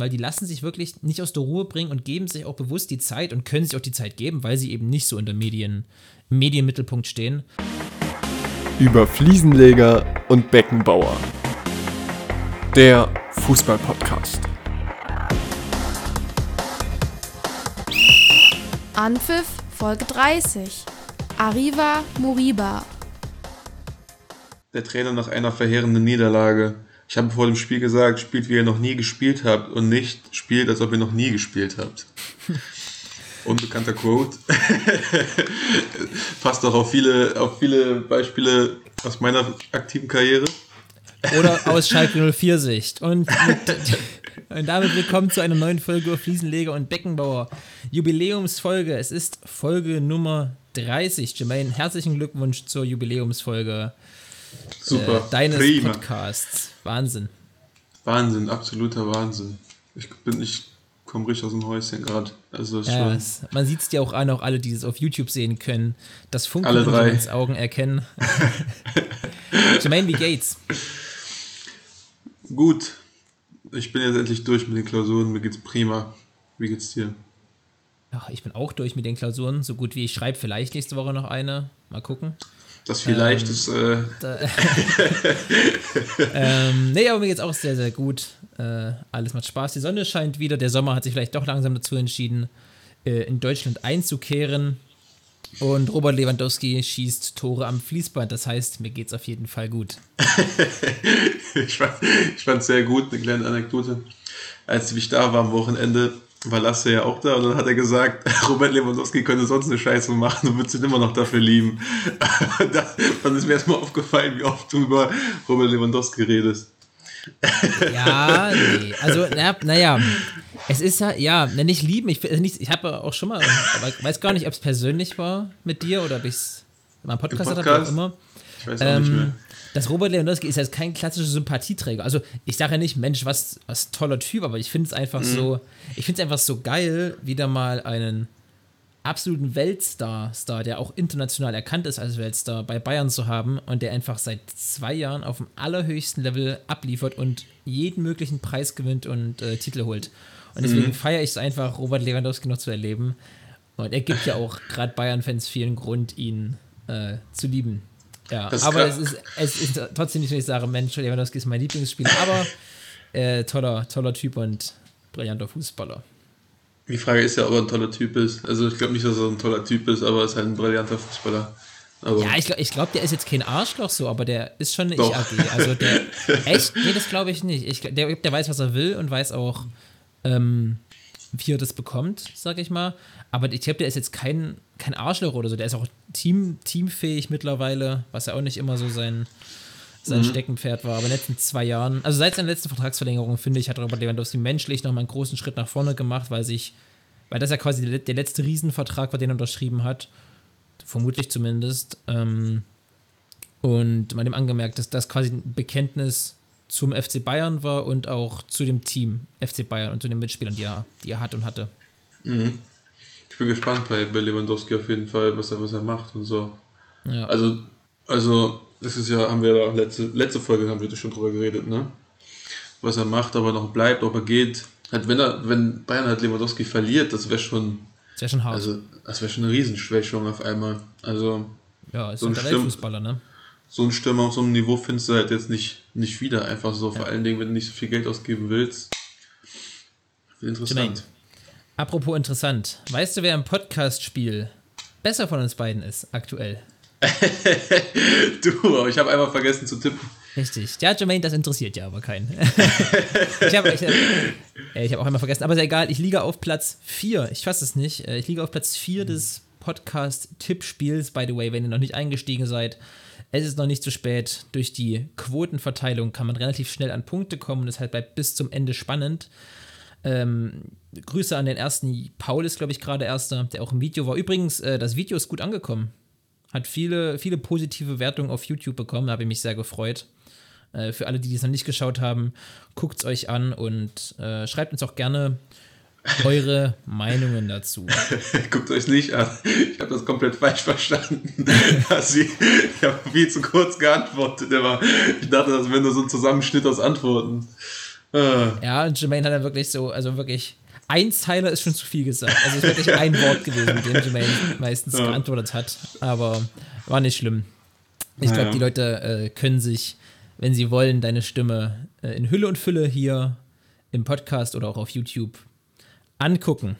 weil die lassen sich wirklich nicht aus der Ruhe bringen und geben sich auch bewusst die Zeit und können sich auch die Zeit geben, weil sie eben nicht so in der Medien, im Medienmittelpunkt stehen. Über Fliesenleger und Beckenbauer. Der Fußballpodcast. Anpfiff Folge 30. Arriva Moriba. Der Trainer nach einer verheerenden Niederlage. Ich habe vor dem Spiel gesagt, spielt wie ihr noch nie gespielt habt und nicht spielt, als ob ihr noch nie gespielt habt. Unbekannter Quote. Passt auch auf viele, auf viele Beispiele aus meiner aktiven Karriere. Oder aus Schalke 04 Sicht. Und, mit, und damit willkommen zu einer neuen Folge Fliesenleger und Beckenbauer. Jubiläumsfolge. Es ist Folge Nummer 30. Jermaine, herzlichen Glückwunsch zur Jubiläumsfolge. Super. Äh, deines Prima. Podcasts. Wahnsinn. Wahnsinn, absoluter Wahnsinn. Ich bin, ich komme richtig aus dem Häuschen gerade. Also Ja, es, man sieht es dir auch an, auch alle, die es auf YouTube sehen können, das Alle Funkeln drei. ins Augen erkennen. Jermaine, wie geht's? Gut. Ich bin jetzt endlich durch mit den Klausuren. Mir geht's prima. Wie geht's dir? Ach, ich bin auch durch mit den Klausuren, so gut wie ich schreibe. Vielleicht nächste Woche noch eine. Mal gucken. Das vielleicht Ähm, ist. Äh, ähm, nee, aber mir geht's auch sehr, sehr gut. Äh, alles macht Spaß. Die Sonne scheint wieder. Der Sommer hat sich vielleicht doch langsam dazu entschieden, äh, in Deutschland einzukehren. Und Robert Lewandowski schießt Tore am Fließband. Das heißt, mir geht's auf jeden Fall gut. ich fand ich fand's sehr gut, eine kleine Anekdote. Als ich da war am Wochenende, war Lasse ja auch da und dann hat er gesagt, Robert Lewandowski könnte sonst eine Scheiße machen und würde ihn immer noch dafür lieben. das, dann ist mir erstmal aufgefallen, wie oft du über Robert Lewandowski redest. Ja, nee. Also, naja, naja. Es ist ja, ja, nicht lieben. Ich, also nicht, ich habe auch schon mal, aber ich weiß gar nicht, ob es persönlich war mit dir oder ob ich es in meinem Podcast, hatte, wie auch Podcast? immer. Ich weiß auch nicht mehr. Ähm, das Robert Lewandowski ist jetzt kein klassischer Sympathieträger. Also ich sage ja nicht, Mensch, was, was toller Typ, aber ich finde es einfach so, ich finde es einfach so geil, wieder mal einen absoluten Weltstar, Star, der auch international erkannt ist als Weltstar, bei Bayern zu haben und der einfach seit zwei Jahren auf dem allerhöchsten Level abliefert und jeden möglichen Preis gewinnt und äh, Titel holt. Und deswegen feiere ich es einfach, Robert Lewandowski noch zu erleben. Und er gibt ja auch gerade Bayern-Fans vielen Grund, ihn äh, zu lieben. Ja, Das aber es ist, es ist trotzdem nicht, wenn ich sage, Mensch, Lewandowski ist mein Lieblingsspieler, aber äh, toller, toller Typ und brillanter Fußballer. Die Frage ist ja, ob er ein toller Typ ist. Also ich glaube nicht, dass er ein toller Typ ist, aber er ist halt ein brillanter Fußballer. Aber Ja, ich glaube, ich glaub, der ist jetzt kein Arschloch so, aber der ist schon eine Doch. Ich-AG. Also der, echt? Nee, das glaube ich nicht. Ich, der, der weiß, was er will und weiß auch, ähm, wie er das bekommt, sag ich mal. Aber ich glaube, der ist jetzt kein, kein Arschloch oder so. Der ist auch team, teamfähig mittlerweile, was ja auch nicht immer so sein, sein Steckenpferd war. Aber in den letzten zwei Jahren, also seit seiner letzten Vertragsverlängerung, finde ich, hat Robert Lewandowski menschlich nochmal einen großen Schritt nach vorne gemacht, weil sich, weil das ja quasi der, letzte Riesenvertrag war, den er unterschrieben hat. Vermutlich zumindest. Ähm, und man hat ihm angemerkt, dass das quasi ein Bekenntnis zum FC Bayern war und auch zu dem Team FC Bayern und zu den Mitspielern, die er, die er hat und hatte. ich bin gespannt bei, Lewandowski auf jeden Fall, was er, was er macht und so. Ja. Also, also, das ist ja, haben wir ja letzte, letzte Folge haben wir da schon drüber geredet, ne? Was er macht, ob er noch bleibt, ob er geht. Halt, wenn er, wenn Bayern halt Lewandowski verliert, das wäre schon, Das wäre schon hart. also, das wäre schon eine Riesenschwächung auf einmal. Also, ja, ist so so ein. Weltfußballer, ne? So ein Stürmer auf so einem Niveau findest du halt jetzt nicht, nicht wieder. Einfach so, vor allen Dingen, wenn du nicht so viel Geld ausgeben willst. Interessant. Apropos interessant. Weißt du, wer im Podcast-Spiel besser von uns beiden ist, aktuell? Du, aber ich habe einfach vergessen zu tippen. Richtig. Ja, Jermaine, das interessiert ja aber keinen. ich habe ich äh, ich hab auch einmal vergessen, aber ist ja egal. Ich liege auf Platz 4. Ich fasse es nicht. Äh, Ich liege auf Platz 4 des Podcast-Tippspiels. By the way, wenn ihr noch nicht eingestiegen seid, es ist noch nicht zu spät. Durch die Quotenverteilung kann man relativ schnell an Punkte kommen und es halt bleibt bis zum Ende spannend. Ähm, Grüße an den ersten. Paul ist, glaube ich, gerade erster, der auch im Video war. Übrigens, äh, das Video ist gut angekommen. Hat viele, viele positive Wertungen auf YouTube bekommen, da habe ich mich sehr gefreut. Äh, für alle, die es noch nicht geschaut haben, guckt es euch an und äh, schreibt uns auch gerne eure Meinungen dazu. Guckt euch nicht an. Ich habe das komplett falsch verstanden. Sie, ich habe viel zu kurz geantwortet. Aber ich dachte, das wäre nur so ein Zusammenschnitt aus Antworten. Äh, Ja, und Jermaine hat dann wirklich so, also wirklich, ein Zeiler ist schon zu viel gesagt. Also es ist wirklich ein Wort gewesen, mit dem Jermaine meistens Ja. geantwortet hat. Aber war nicht schlimm. Ich glaube, die Leute äh, können sich, wenn sie wollen, deine Stimme äh, in Hülle und Fülle hier im Podcast oder auch auf YouTube angucken.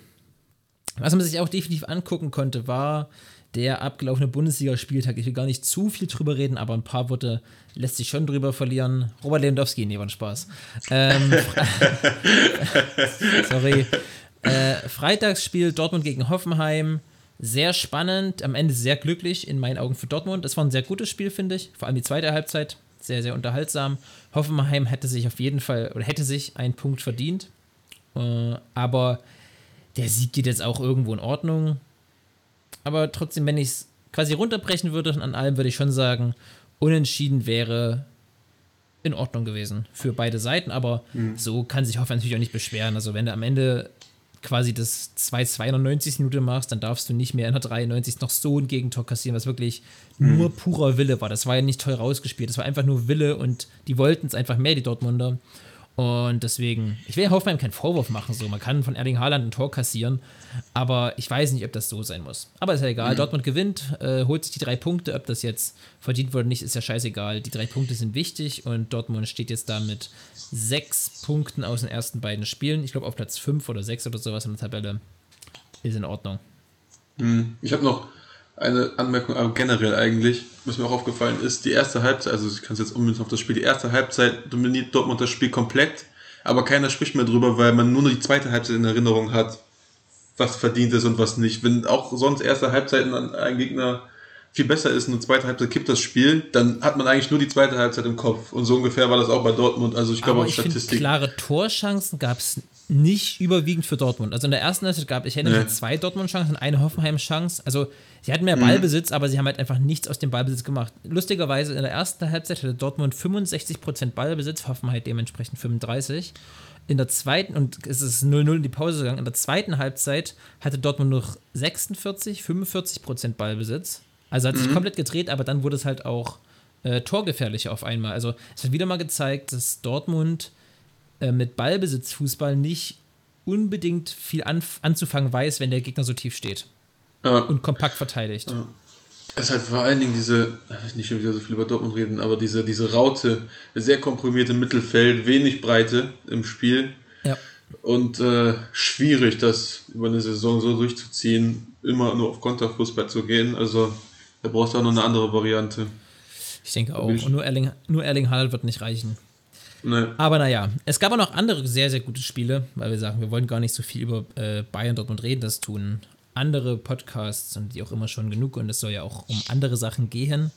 Was man sich auch definitiv angucken konnte, war der abgelaufene Bundesligaspieltag. Ich will gar nicht zu viel drüber reden, aber ein paar Worte lässt sich schon drüber verlieren. Robert Lewandowski, nee, war ein Spaß. Ähm, Sorry. Äh, Freitagsspiel Dortmund gegen Hoffenheim. Sehr spannend, am Ende sehr glücklich in meinen Augen für Dortmund. Das war ein sehr gutes Spiel, finde ich. Vor allem die zweite Halbzeit. Sehr, sehr unterhaltsam. Hoffenheim hätte sich auf jeden Fall oder hätte sich einen Punkt verdient. Äh, aber der Sieg geht jetzt auch irgendwo in Ordnung. Aber trotzdem, wenn ich es quasi runterbrechen würde, an allem würde ich schon sagen, unentschieden wäre in Ordnung gewesen für beide Seiten. Aber so kann sich Hoffenheim natürlich auch nicht beschweren. Also wenn du am Ende quasi das 2-2 in der 90. Minute machst, dann darfst du nicht mehr in der 93. noch so ein Gegentor kassieren, was wirklich nur purer Wille war. Das war ja nicht toll rausgespielt. Das war einfach nur Wille und die wollten es einfach mehr, die Dortmunder. Und deswegen, ich will Hoffenheim keinen Vorwurf machen, so. Man kann von Erling Haaland ein Tor kassieren, aber ich weiß nicht, ob das so sein muss. Aber ist ja egal. Dortmund gewinnt, äh, holt sich die drei Punkte. Ob das jetzt verdient wurde oder nicht, ist ja scheißegal. Die drei Punkte sind wichtig und Dortmund steht jetzt da mit sechs Punkten aus den ersten beiden Spielen. Ich glaube auf Platz fünf oder sechs oder sowas in der Tabelle. Ist in Ordnung. Ich habe noch eine Anmerkung, aber generell eigentlich, was mir auch aufgefallen ist, die erste Halbzeit, also ich kann es jetzt unbedingt auf das Spiel, die erste Halbzeit dominiert Dortmund das Spiel komplett, aber keiner spricht mehr drüber, weil man nur noch die zweite Halbzeit in Erinnerung hat, was verdient ist und was nicht. Wenn auch sonst erste Halbzeiten an ein Gegner viel besser ist und eine zweite Halbzeit kippt das Spiel, dann hat man eigentlich nur die zweite Halbzeit im Kopf. Und so ungefähr war das auch bei Dortmund. Also ich glaube auch Statistik. klare Torchancen gab es nicht überwiegend für Dortmund. Also in der ersten Halbzeit gab ich erinnere mich Nee. zwei Dortmund-Chancen und eine Hoffenheim-Chance. Also sie hatten mehr Mhm. Ballbesitz, aber sie haben halt einfach nichts aus dem Ballbesitz gemacht. Lustigerweise in der ersten Halbzeit hatte Dortmund 65% Ballbesitz, Hoffenheim dementsprechend 35. In der zweiten, und es ist 0-0 in die Pause gegangen, in der zweiten Halbzeit hatte Dortmund noch 46, 45% Ballbesitz. Also hat sich Mhm. komplett gedreht, aber dann wurde es halt auch äh, torgefährlicher auf einmal. Also es hat wieder mal gezeigt, dass Dortmund äh, mit Ballbesitzfußball nicht unbedingt viel anf anzufangen weiß, wenn der Gegner so tief steht Ja. und kompakt verteidigt. Es ist halt vor allen Dingen diese, nicht schon wieder so viel über Dortmund reden, aber diese, diese Raute, sehr komprimierte Mittelfeld, wenig Breite im Spiel Ja. und äh, schwierig, das über eine Saison so durchzuziehen, immer nur auf Konterfußball zu gehen. Also da brauchst du auch noch eine andere Variante. Ich denke auch. Und nur Erling, nur Erling Haaland wird nicht reichen. Ne. Aber naja, es gab auch noch andere sehr, sehr gute Spiele, weil wir sagen, wir wollen gar nicht so viel über äh, Bayern Dortmund reden, das tun andere Podcasts und die auch immer schon genug und es soll ja auch um andere Sachen gehen.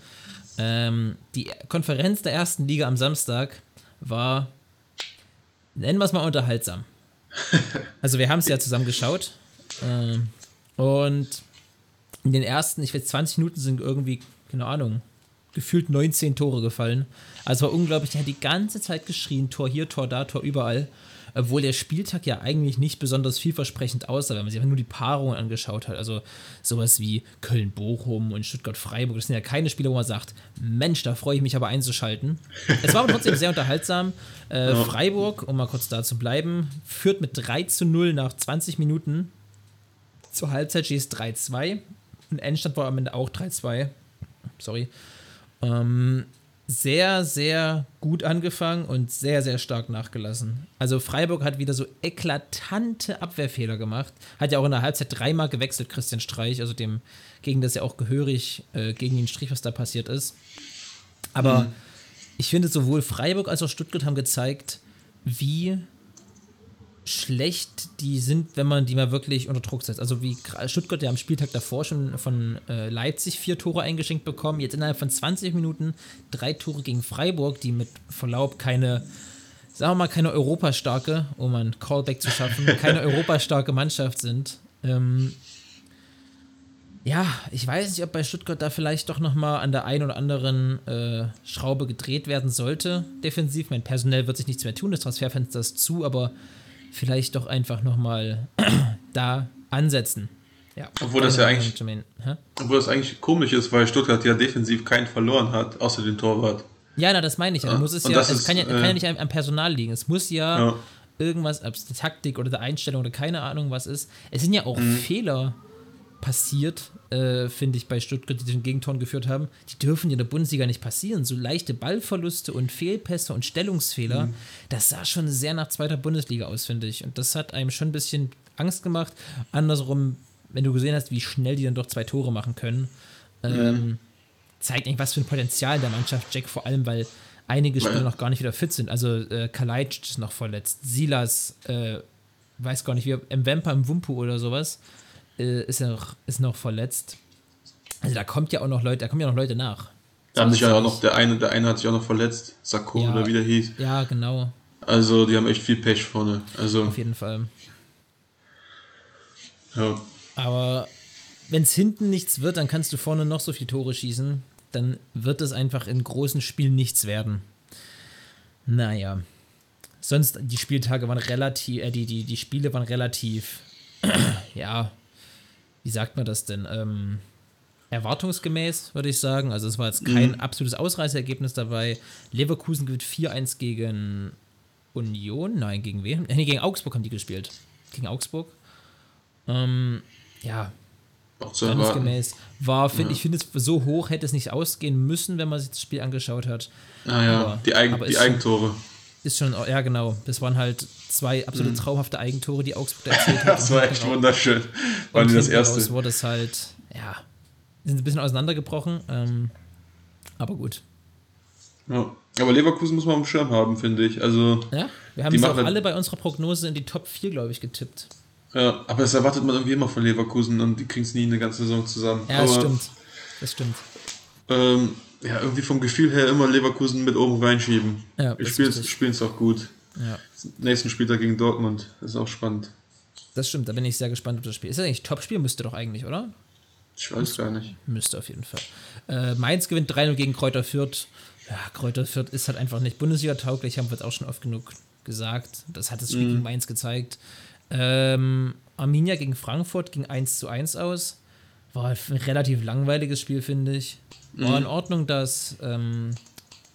Ähm, die Konferenz der ersten Liga am Samstag war, nennen wir es mal unterhaltsam. Also wir haben es ja zusammen geschaut ähm, und in den ersten, ich weiß, 20 Minuten sind irgendwie, keine Ahnung, gefühlt 19 Tore gefallen. Also war unglaublich, der hat die ganze Zeit geschrien, Tor hier, Tor da, Tor überall. Obwohl der Spieltag ja eigentlich nicht besonders vielversprechend aussah, wenn man sich einfach nur die Paarungen angeschaut hat. Also sowas wie Köln-Bochum und Stuttgart-Freiburg, das sind ja keine Spiele, wo man sagt, Mensch, da freue ich mich aber einzuschalten. Es war aber trotzdem sehr unterhaltsam. Äh, Freiburg, um mal kurz da zu bleiben, führt mit 3 zu 0 nach 20 Minuten. Zur Halbzeit es 3-2. Und Endstand war am Ende auch 3-2. Sorry. Ähm, sehr, sehr gut angefangen und sehr, sehr stark nachgelassen. Also Freiburg hat wieder so eklatante Abwehrfehler gemacht. Hat ja auch in der Halbzeit dreimal gewechselt, Christian Streich, also dem gegen das ja auch gehörig äh, gegen den Strich, was da passiert ist. Aber ich finde, sowohl Freiburg als auch Stuttgart haben gezeigt, wie schlecht die sind, wenn man die mal wirklich unter Druck setzt. Also wie Stuttgart ja am Spieltag davor schon von äh, Leipzig vier Tore eingeschenkt bekommen, jetzt innerhalb von 20 Minuten drei Tore gegen Freiburg, die mit Verlaub keine, sagen wir mal, keine europastarke, um ein Callback zu schaffen, keine europastarke Mannschaft sind. Ähm, ja, ich weiß nicht, ob bei Stuttgart da vielleicht doch nochmal an der einen oder anderen äh, Schraube gedreht werden sollte, defensiv. Mein personell wird sich nichts mehr tun, das Transferfenster ist zu, aber vielleicht doch einfach nochmal da ansetzen. Ja. Obwohl das ja eigentlich-? Obwohl das eigentlich komisch ist, weil Stuttgart ja defensiv keinen verloren hat, außer den Torwart. Ja, na, das meine ich. Ja. Ja, muss es ja, das es ist, kann ja, äh, kann ja nicht am, am Personal liegen. Es muss ja, Ja. irgendwas, ob es die Taktik oder die Einstellung oder keine Ahnung was ist. Es sind ja auch Mhm. Fehler passiert, äh, finde ich, bei Stuttgart, die den Gegentor geführt haben. Die dürfen in der Bundesliga nicht passieren. So leichte Ballverluste und Fehlpässe und Stellungsfehler, Mhm. das sah schon sehr nach zweiter Bundesliga aus, finde ich. Und das hat einem schon ein bisschen Angst gemacht. Andersrum, wenn du gesehen hast, wie schnell die dann doch zwei Tore machen können, ähm, zeigt eigentlich, was für ein Potenzial in der Mannschaft Jack, vor allem, weil einige Spieler noch gar nicht wieder fit sind. Also äh, Kalajdzic ist noch verletzt, Silas, äh, weiß gar nicht, wie Mwempa im Wumpu oder sowas, äh, ist, ja noch, ist noch verletzt. Also da kommt ja auch noch Leute, da kommen ja noch Leute nach. Da haben sich ja auch noch, der eine, der eine hat sich auch noch verletzt, Sakko Ja. oder wie der hieß. Ja, genau, Also die haben echt viel Pech vorne. Also, auf jeden Fall. ja. Aber wenn es hinten nichts wird, dann kannst du vorne noch so viele Tore schießen. Dann wird es einfach in großen Spielen nichts werden. Naja. Sonst, die Spieltage waren relativ, äh, die, die, die Spiele waren relativ, ja, wie sagt man das denn? Ähm, erwartungsgemäß, würde ich sagen. Also es war jetzt kein absolutes Ausreißergebnis dabei. Leverkusen gewinnt 4-1 gegen Union. Nein, gegen wen? Nee, gegen Augsburg haben die gespielt. Gegen Augsburg. Ähm, ja, erwartungsgemäß. War, finde Ja. ich, finde es so hoch hätte es nicht ausgehen müssen, wenn man sich das Spiel angeschaut hat. Ah ja, Aber- die, aber die schon- Eigentore. Ist schon, ja genau, das waren halt zwei absolut Mhm. traumhafte Eigentore, die Augsburg da erzielt hat. Das war echt raus- wunderschön. War und das erste. wurde es halt, ja, sind ein bisschen auseinandergebrochen, ähm, aber gut. Ja. Aber Leverkusen muss man am Schirm haben, finde ich. Also, Ja, wir haben es auch halt- alle bei unserer Prognose in die Top 4, glaube ich, getippt. ja, aber das erwartet man irgendwie immer von Leverkusen und die kriegen es nie eine ganze Saison zusammen. Ja, das aber, stimmt. Das stimmt. Ähm, ja, irgendwie vom Gefühl her immer Leverkusen mit oben reinschieben. Ja, Wir das spielen ist richtig. es auch gut. Ja, Nächsten Spieltag gegen Dortmund. Das ist auch spannend. das stimmt. Da bin ich sehr gespannt auf das Spiel. Ist das eigentlich Top-Spiel? Müsste doch eigentlich, oder? Ich weiß gar nicht. Müsste auf jeden Fall. Äh, Mainz gewinnt 3-0 gegen Kräuter Fürth. Ja, Kräuter Fürth ist halt einfach nicht Bundesliga-tauglich, haben wir jetzt auch schon oft genug gesagt. Das hat das Spiel gegen Mainz gezeigt. Ähm, Arminia gegen Frankfurt ging 1 zu 1 aus. War ein relativ langweiliges Spiel, finde ich. War in Ordnung, dass, ähm,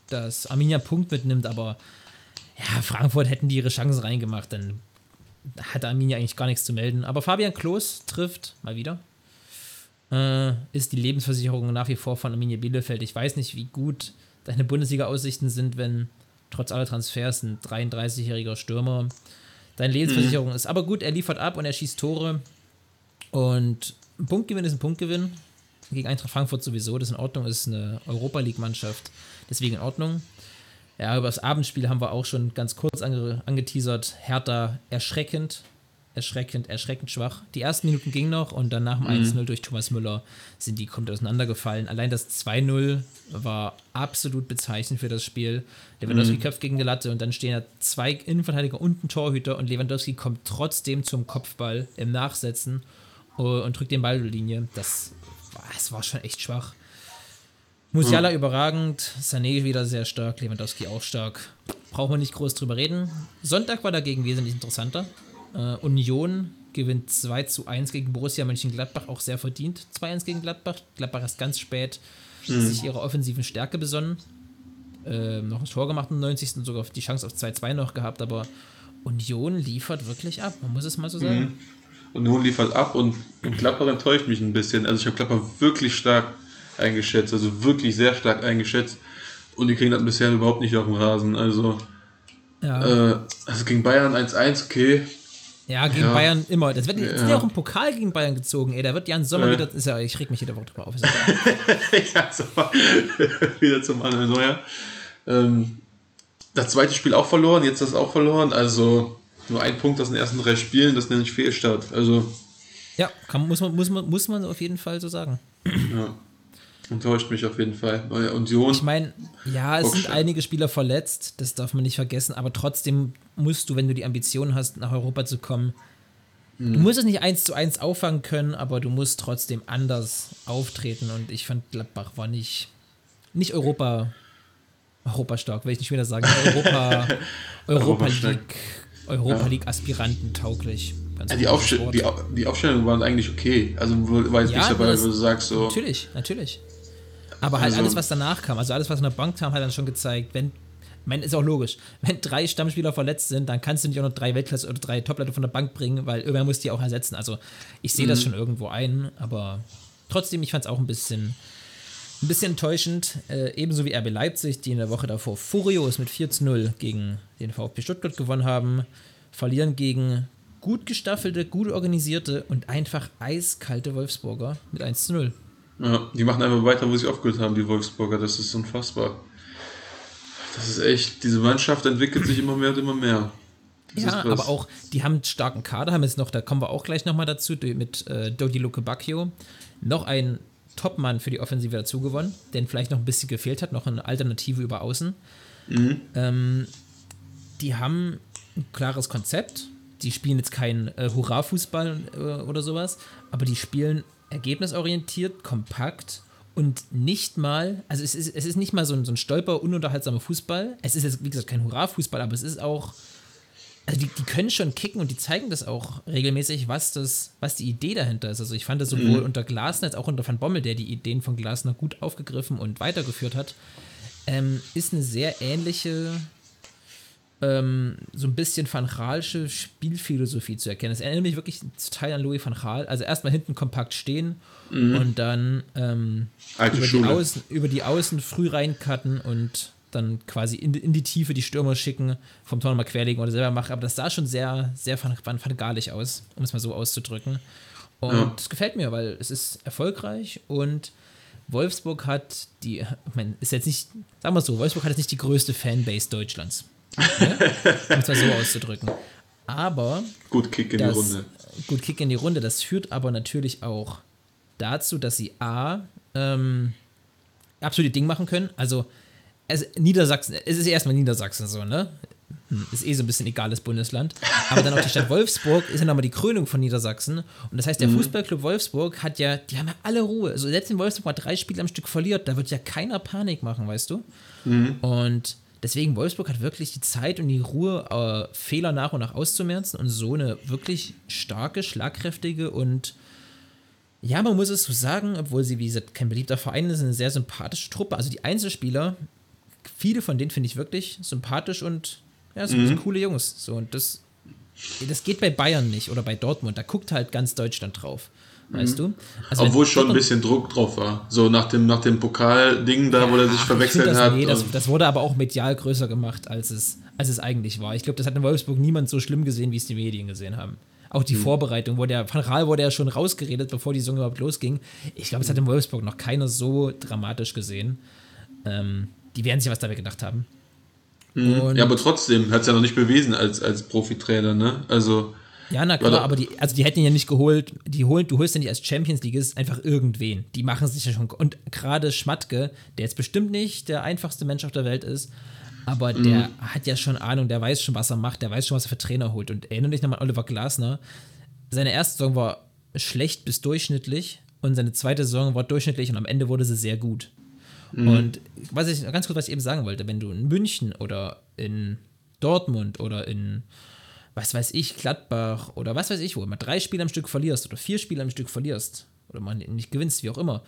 dass Arminia Punkt mitnimmt, aber ja, Frankfurt hätten die ihre Chancen reingemacht, dann hatte Arminia eigentlich gar nichts zu melden. Aber Fabian Klos trifft mal wieder äh, ist die Lebensversicherung nach wie vor von Arminia Bielefeld. Ich weiß nicht, wie gut deine Bundesliga-Aussichten sind, wenn trotz aller Transfers ein 33-jähriger Stürmer deine Lebensversicherung ist. Aber gut, er liefert ab und er schießt Tore. Und ein Punktgewinn ist ein Punktgewinn. Gegen Eintracht Frankfurt sowieso, das ist in Ordnung, ist eine Europa League-Mannschaft. Deswegen in Ordnung. Ja, über das Abendspiel haben wir auch schon ganz kurz ange angeteasert. Hertha erschreckend, erschreckend, erschreckend schwach. Die ersten Minuten ging noch und dann nach dem 1-0 durch Thomas Müller sind die komplett auseinandergefallen. Allein das 2-0 war absolut bezeichnend für das Spiel. Lewandowski köpft gegen die Latte und dann stehen da zwei Innenverteidiger und ein Torhüter und Lewandowski kommt trotzdem zum Kopfball im Nachsetzen äh, und drückt den Ball über die Linie. Das, das war schon echt schwach. Musiala überragend, Sané wieder sehr stark, Lewandowski auch stark. Brauchen wir nicht groß drüber reden. Sonntag war dagegen wesentlich interessanter. Äh, Union gewinnt 2 zu 1 gegen Borussia Mönchengladbach, auch sehr verdient. 2-1 gegen Gladbach. Gladbach ist ganz spät sich ihrer offensiven Stärke besonnen. Ähm, noch ein Tor gemacht im 90. und sogar die Chance auf 2-2 noch gehabt, aber Union liefert wirklich ab, man muss es mal so sagen. Und nun liefert ab und, und Gladbach enttäuscht mich ein bisschen. Also ich habe Gladbach wirklich stark eingeschätzt, also wirklich sehr stark eingeschätzt. Und die kriegen das bisher überhaupt nicht auf den Rasen. Also, Ja, äh, also gegen Bayern 1-1, okay. ja gegen ja. Bayern immer. Das wird jetzt Ja. ja auch im Pokal gegen Bayern gezogen, ey. Da wird Jan Sommer Ja. wieder. Ist ja, ich reg mich jede Woche drüber auf. Ja, so, wieder zum anderen Neuer. Ähm, das zweite Spiel auch verloren, jetzt das auch verloren. Also nur ein Punkt aus den ersten drei Spielen, das nenne ich Fehlstart. Also ja, kann, muss, man, muss, man, muss man auf jeden Fall so sagen. ja, enttäuscht mich auf jeden Fall. Weil Union, Ich meine, ja, es sind Okay. einige Spieler verletzt, das darf man nicht vergessen, aber trotzdem musst du, wenn du die Ambition hast, nach Europa zu kommen, du musst es nicht eins zu eins auffangen können, aber du musst trotzdem anders auftreten und ich fand Gladbach war nicht, nicht Europa, Europa stark, will ich nicht wieder sagen, Europa, Europa Europa. League, Europa League Aspiranten tauglich. Ja, die, Wort. die, die Aufstellungen waren eigentlich okay. Also war jetzt Ja, nicht dabei, wo du sagst so. Natürlich, natürlich. Aber halt Also- alles, was danach kam, also alles, was von der Bank kam, hat dann schon gezeigt, wenn, ich meine, ist auch logisch, wenn drei Stammspieler verletzt sind, dann kannst du nicht auch noch drei Weltklasse oder drei Topleute von der Bank bringen, weil irgendwer muss die auch ersetzen. Also ich sehe Mhm. das schon irgendwo ein, aber trotzdem, ich fand es auch ein bisschen, ein bisschen enttäuschend. Äh, ebenso wie RB Leipzig, die in der Woche davor furios mit 4 zu 0 gegen den VfB Stuttgart gewonnen haben, verlieren gegen gut gestaffelte, gut organisierte und einfach eiskalte Wolfsburger mit 1 zu 0. Ja, die machen einfach weiter, wo sie aufgehört haben, die Wolfsburger. Das ist unfassbar. Das ist echt, diese Mannschaft entwickelt sich immer mehr und immer mehr. Das Ja, aber auch, die haben einen starken Kader, haben jetzt noch, da kommen wir auch gleich nochmal dazu, mit äh, Dodi Luke Bacchio, noch ein Topmann für die Offensive dazu gewonnen, den vielleicht noch ein bisschen gefehlt hat, noch eine Alternative über Außen. Ähm, die haben ein klares Konzept, die spielen jetzt keinen äh, Hurra-Fußball äh, oder sowas, aber die spielen ergebnisorientiert, kompakt und nicht mal, also es ist, es ist nicht mal so ein, so ein stolper, ununterhaltsamer Fußball. Es ist jetzt, wie gesagt, kein Hurra-Fußball, aber es ist auch, also die, die können schon kicken und die zeigen das auch regelmäßig, was das, was die Idee dahinter ist. Also ich fand das sowohl unter Glasner als auch unter Van Bommel, der die Ideen von Glasner gut aufgegriffen und weitergeführt hat, ähm, ist eine sehr ähnliche, ähm, so ein bisschen Van Gaalsche Spielphilosophie zu erkennen. Es erinnert mich wirklich zu Teil an Louis van Gaal. Also erstmal hinten kompakt stehen und dann ähm, über, die. Außen, über die Außen früh reincutten und dann quasi in, die- in die Tiefe die Stürmer schicken, vom Tor nochmal querlegen oder selber machen. Aber das sah schon sehr, sehr van, van, van Gaalig aus, um es mal so auszudrücken. Und Ja. das gefällt mir, weil es ist erfolgreich und Wolfsburg hat die, ich meine, ist jetzt nicht, sagen wir so, Wolfsburg hat jetzt nicht die größte Fanbase Deutschlands. Ne? um es mal so auszudrücken. Aber Gut, Kick in die das, Runde. Gut, Kick in die Runde. Das führt aber natürlich auch dazu, dass sie A, ähm, absolute Ding machen können. Also, es, Niedersachsen, es ist erstmal Niedersachsen so, ne? Hm, Ist eh so ein bisschen egales Bundesland. Aber dann auch die Stadt Wolfsburg ist ja nochmal die Krönung von Niedersachsen. Und das heißt, der Fußballclub Wolfsburg hat ja, die haben ja alle Ruhe. Also selbst wenn Wolfsburg mal drei Spiele am Stück verliert, da wird ja keiner Panik machen, weißt du? Und deswegen, Wolfsburg hat wirklich die Zeit und die Ruhe, äh, Fehler nach und nach auszumerzen und so eine wirklich starke, schlagkräftige und ja, man muss es so sagen, obwohl sie, wie gesagt, kein beliebter Verein ist, eine sehr sympathische Truppe. Also die Einzelspieler, viele von denen finde ich wirklich sympathisch und ja, so so coole Jungs. So, und das, das geht bei Bayern nicht oder bei Dortmund. Da guckt halt ganz Deutschland drauf. Weißt du? Also Obwohl schon ein bisschen Druck drauf war. So nach dem, nach dem Pokal-Ding da, wo er sich Ach, verwechselt das, hat. Nee, das, das wurde aber auch medial größer gemacht, als es, als es eigentlich war. Ich glaube, das hat in Wolfsburg niemand so schlimm gesehen, wie es die Medien gesehen haben. Auch Hm. die Vorbereitung, wo der Van Raal wurde ja schon rausgeredet, bevor die Saison überhaupt losging. Ich glaube, es hat in Wolfsburg noch keiner so dramatisch gesehen. Ähm, die werden sich was dabei gedacht haben. Und- ja, aber trotzdem hat es ja noch nicht bewiesen als, als Profitrainer, ne? Also, Ja, na klar, Oder- aber die, also die hätten ihn ja nicht geholt. Die holen, du holst ja nicht als Champions League einfach irgendwen. Die machen sich ja schon. Und gerade Schmatke, der jetzt bestimmt nicht der einfachste Mensch auf der Welt ist, aber der hat ja schon Ahnung, der weiß schon, was er macht, der weiß schon, was er für Trainer holt. Und erinnere dich nochmal an Oliver Glasner. Seine erste Saison war schlecht bis durchschnittlich und seine zweite Saison war durchschnittlich und am Ende wurde sie sehr gut. Und was ich ganz kurz, was ich eben sagen wollte, wenn du in München oder in Dortmund oder in was weiß ich, Gladbach oder was weiß ich wo, mal drei Spiele am Stück verlierst oder vier Spiele am Stück verlierst oder man nicht gewinnst, wie auch immer,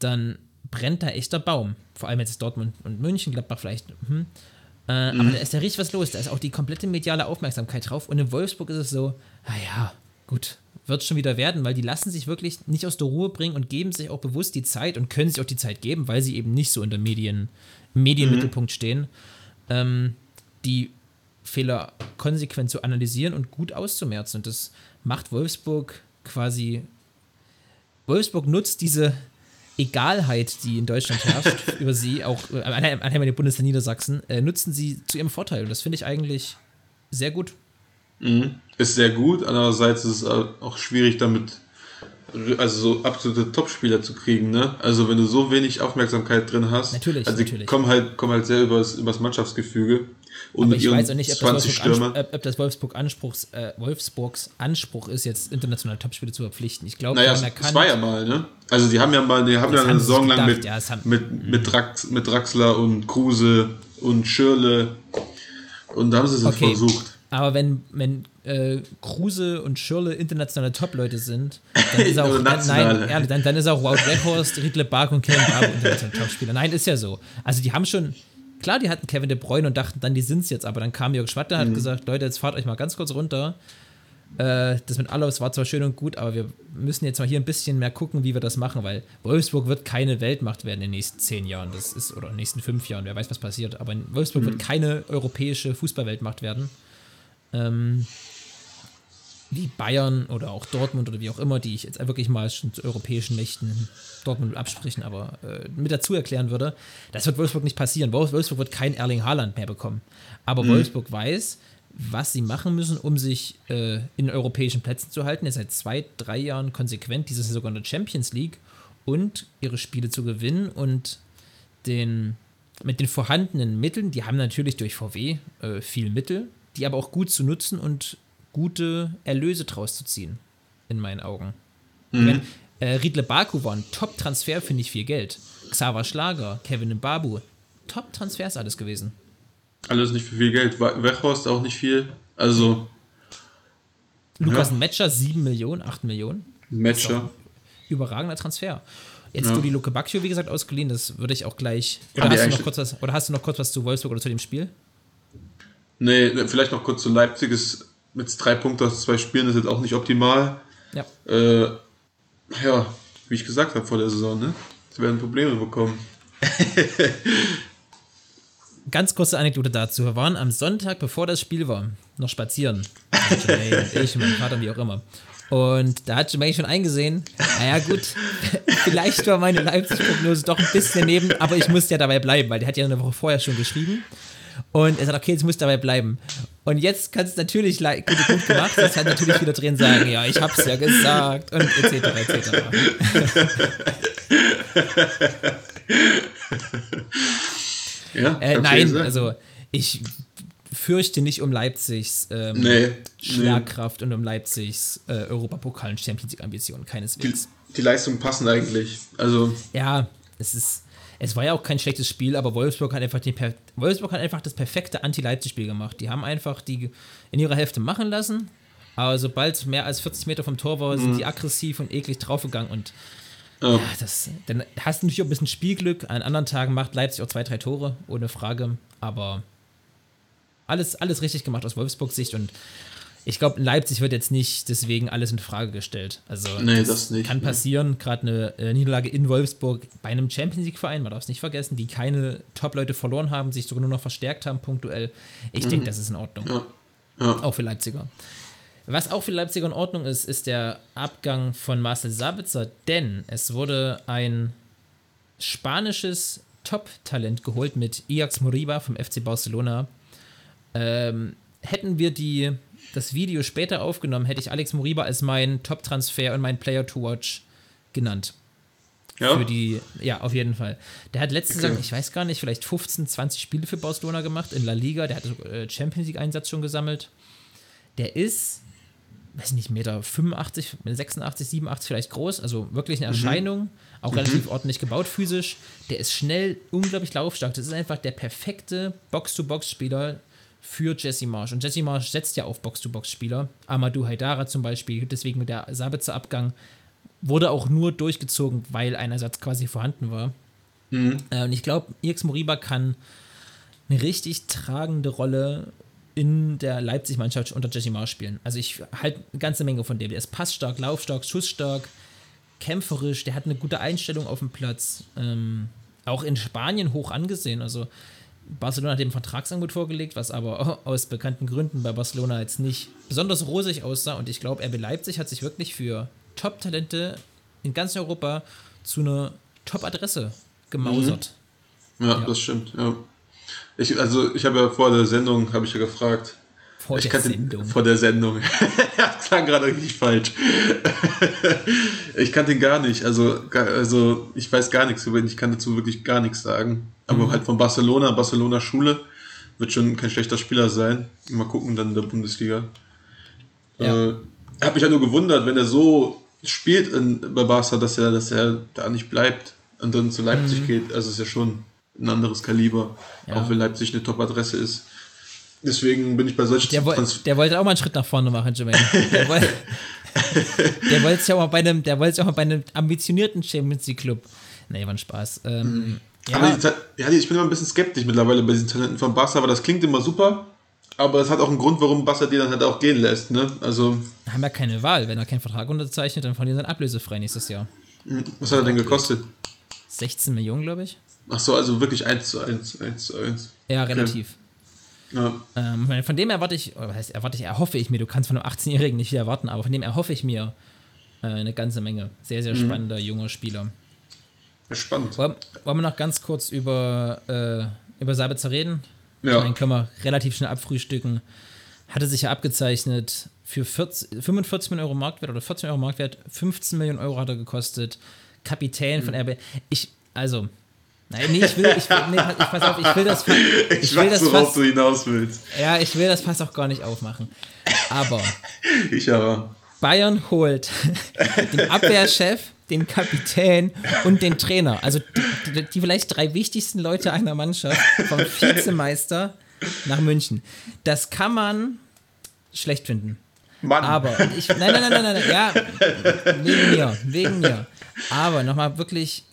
dann brennt da echter Baum. Vor allem jetzt Dortmund und München, Gladbach vielleicht. Hm. Äh, Aber da ist ja richtig was los. Da ist auch die komplette mediale Aufmerksamkeit drauf. Und in Wolfsburg ist es so, naja, gut, wird schon wieder werden, weil die lassen sich wirklich nicht aus der Ruhe bringen und geben sich auch bewusst die Zeit und können sich auch die Zeit geben, weil sie eben nicht so in der Medien, Medienmittelpunkt stehen, ähm, die Fehler konsequent zu analysieren und gut auszumerzen. Und das macht Wolfsburg quasi. Wolfsburg nutzt diese Egalheit, die in Deutschland herrscht, über sie, auch äh, anheim der Bundesland Niedersachsen, äh, nutzen sie zu ihrem Vorteil. Und das finde ich eigentlich sehr gut. mhm. ist sehr gut. Andererseits ist es auch schwierig damit, also so absolute Topspieler zu kriegen, ne? Also wenn du so wenig Aufmerksamkeit drin hast. Natürlich, also die natürlich. kommen halt, kommen halt sehr übers, übers Mannschaftsgefüge. Und Aber ich weiß auch nicht, ob das, 20 Wolfsburg. Anspruch, ob das Wolfsburg Anspruchs, äh, Wolfsburgs Anspruch ist, jetzt internationale Topspiele zu verpflichten. Ich glaube, Naja, es war ja mal, ne? Also die haben ja mal, die haben ja eine Saison lang mit, ja, haben- mit, mit, Drax, mit Draxler und Kruse und Schirle und da haben sie es Okay. versucht. Aber wenn, wenn äh, Kruse und Schirle internationale Top-Leute sind, dann ist auch, dann, nein, ehrlich, dann, dann ist auch Wout Weghorst, Riedle Bark und Kevin Babu internationale Top-Spieler. Nein, ist ja so. Also die haben schon, klar, die hatten Kevin De Bruyne und dachten dann, die sind's jetzt, aber dann kam Jörg Schwatte und hat gesagt, Leute, jetzt fahrt euch mal ganz kurz runter. Äh, das mit Allos war zwar schön und gut, aber wir müssen jetzt mal hier ein bisschen mehr gucken, wie wir das machen, weil Wolfsburg wird keine Weltmacht werden in den nächsten zehn Jahren. Das ist, oder in den nächsten fünf Jahren, wer weiß, was passiert. Aber in Wolfsburg wird keine europäische Fußballweltmacht werden. Ähm, wie Bayern oder auch Dortmund oder wie auch immer, die ich jetzt wirklich mal schon zu europäischen Mächten Dortmund absprechen, aber äh, mit dazu erklären würde, das wird Wolfsburg nicht passieren. Wolf- Wolfsburg wird kein Erling Haaland mehr bekommen. Aber Wolfsburg weiß, was sie machen müssen, um sich äh, in europäischen Plätzen zu halten. Ihr seid zwei, drei Jahren konsequent, dieses sogar in der Champions League und ihre Spiele zu gewinnen und den, mit den vorhandenen Mitteln, die haben natürlich durch VW äh, viel Mittel, die aber auch gut zu nutzen und gute Erlöse draus zu ziehen, in meinen Augen. Wenn, äh, Riedle Baku war ein Top-Transfer, finde ich viel Geld. Xaver Schlager, Kevin Mbabu, Top-Transfers alles gewesen. Alles nicht für viel Geld. We- Weghorst auch nicht viel. Also, Lukas Ja. Metscher 7 Millionen, 8 Millionen. Matcher. Überragender Transfer. Jetzt Ja. du die Luke Bacchio, wie gesagt, ausgeliehen, das würde ich auch gleich. Oder hast, du noch kurz was, oder hast du noch kurz was zu Wolfsburg oder zu dem Spiel? Nee, ne, vielleicht noch kurz zu Leipzig. Ist mit drei Punkten aus zwei Spielen ist jetzt auch nicht optimal. Ja. Äh, ja, wie ich gesagt habe vor der Saison, ne? Sie werden Probleme bekommen. Ganz kurze Anekdote dazu. Wir waren am Sonntag, bevor das Spiel war, noch spazieren. Und ich und mein Vater, wie auch immer. Und da hat Jermaine schon eingesehen, naja gut, vielleicht war meine Leipzig-Prognose doch ein bisschen neben, aber ich musste ja dabei bleiben, weil der hat ja eine Woche vorher schon geschrieben. Und er sagt, okay, jetzt muss dabei bleiben. Und jetzt kannst du natürlich le- gut, gemacht, jetzt kann natürlich wieder drehen sagen, ja, ich hab's ja gesagt und etc. etc. Ja, Äh, nein, also ich fürchte nicht um Leipzigs ähm, Nee, Schlagkraft und um Leipzigs äh, Europapokal und Champions League Ambitionen Die, keineswegs. die Leistungen passen eigentlich. Also, Ja, es ist es war ja auch kein schlechtes Spiel, aber Wolfsburg hat einfach den per Wolfsburg hat einfach das perfekte Anti-Leipzig-Spiel gemacht. Die haben einfach die in ihrer Hälfte machen lassen, aber sobald mehr als 40 Meter vom Tor war, sind die aggressiv und eklig draufgegangen und ja, das, dann hast du natürlich auch ein bisschen Spielglück. An anderen Tagen macht Leipzig auch zwei, drei Tore, ohne Frage. Aber alles, alles richtig gemacht aus Wolfsburgs Sicht und ich glaube, in Leipzig wird jetzt nicht deswegen alles in Frage gestellt. Also Nee, das nicht, kann nee. passieren. Gerade eine äh, Niederlage in Wolfsburg bei einem Champions League-Verein, man darf es nicht vergessen, die keine Top-Leute verloren haben, sich sogar nur noch verstärkt haben punktuell. Ich denke, das ist in Ordnung. Mhm. ja. Ja. Auch für Leipziger. Was auch für Leipziger in Ordnung ist, ist der Abgang von Marcel Sabitzer, denn es wurde ein spanisches Top-Talent geholt mit Iax Moriba vom FC Barcelona. Ähm, hätten wir die, das Video später aufgenommen, hätte ich Alex Moriba als meinen Top-Transfer und meinen Player to Watch genannt. ja. Für die, ja, auf jeden Fall. Der hat letzte Okay. Saison, ich weiß gar nicht, vielleicht 15, 20 Spiele für Barcelona gemacht in La Liga. Der hat äh, Champions League-Einsatz schon gesammelt. Der ist, weiß nicht, Meter 85, 86, 87 vielleicht groß, also wirklich eine Erscheinung. Auch relativ ordentlich gebaut physisch. Der ist schnell, unglaublich laufstark. Das ist einfach der perfekte Box-to-Box-Spieler für Jesse Marsch. Und Jesse Marsch setzt ja auf Box-to-Box-Spieler. Amadou Haidara zum Beispiel, deswegen der Sabitzer Abgang wurde auch nur durchgezogen, weil ein Ersatz quasi vorhanden war. Äh, und ich glaube, Ix Moriba kann eine richtig tragende Rolle in der Leipzig-Mannschaft unter Jesse Marsch spielen. Also ich halte eine ganze Menge von dem. Der ist passstark, laufstark, schussstark, kämpferisch, der hat eine gute Einstellung auf dem Platz. Ähm, auch in Spanien hoch angesehen. Also Barcelona hat dem Vertragsangebot vorgelegt, was aber aus bekannten Gründen bei Barcelona jetzt nicht besonders rosig aussah. Und ich glaube, RB Leipzig hat sich wirklich für Top-Talente in ganz Europa zu einer Top-Adresse gemausert. Ja, das stimmt, ja. Ich, also ich habe ja vor der Sendung, habe ich ja gefragt. Vor der kannte, Sendung. Vor der Sendung. das klang gerade richtig falsch. ich kannte ihn gar nicht. Also, also ich weiß gar nichts über ihn. Ich kann dazu wirklich gar nichts sagen. Aber halt von Barcelona, Barcelona Schule, wird schon kein schlechter Spieler sein. Mal gucken dann in der Bundesliga. Ja. Äh, habe mich halt nur gewundert, wenn er so spielt in, bei Barca, dass er, dass er da nicht bleibt und dann zu Leipzig geht. Also ist ja schon ein anderes Kaliber, Ja. auch wenn Leipzig eine Top-Adresse ist. Deswegen bin ich bei solchen Der, Trans- der wollte auch mal einen Schritt nach vorne machen, Jermaine. Der, woll, der wollte es ja auch mal bei einem, der wollte es auch mal bei einem ambitionierten Champions League Club. Nee, war ein Spaß. Ähm, Aber ja, die, Ta- ja, ich bin immer ein bisschen skeptisch mittlerweile bei diesen Talenten von Barca, aber das klingt immer super. Aber es hat auch einen Grund, warum Barca die dann halt auch gehen lässt. Ne? Also, haben ja keine Wahl. Wenn er keinen Vertrag unterzeichnet, dann verlieren sie ablösefrei nächstes Jahr. was hat er denn gekostet? 16 Millionen, glaube ich. Ach so, also wirklich 1 zu 1, 1 zu 1. Ja, relativ. Ja. Ähm, von dem erwarte ich, oder heißt erwarte ich, erhoffe ich mir, du kannst von einem 18-Jährigen nicht viel erwarten, aber von dem erhoffe ich mir äh, eine ganze Menge. Sehr, sehr spannender junger Spieler. Spannend. Wollen, wollen wir noch ganz kurz über, äh, über Sabitzer reden? Ja. Den können wir relativ schnell abfrühstücken. Hatte sich ja abgezeichnet für 40, 45 Millionen Euro Marktwert oder 14 Euro Marktwert, 15 Millionen Euro hat er gekostet. Kapitän von RB. Ich, also, nein, nee, ich will, ich will, nee, ich pass auf, ich will das, Ich, ich will weiß, das worauf fast, du hinaus willst. ja, ich will das fast auch gar nicht aufmachen. Aber Ich aber. Bayern holt den Abwehrchef, den Kapitän und den Trainer. Also die, die, die vielleicht drei wichtigsten Leute einer Mannschaft vom Vizemeister nach München. Das kann man schlecht finden. Mann. Aber ich, nein, nein, nein, nein, nein, ja, wegen mir, wegen mir. Aber nochmal wirklich,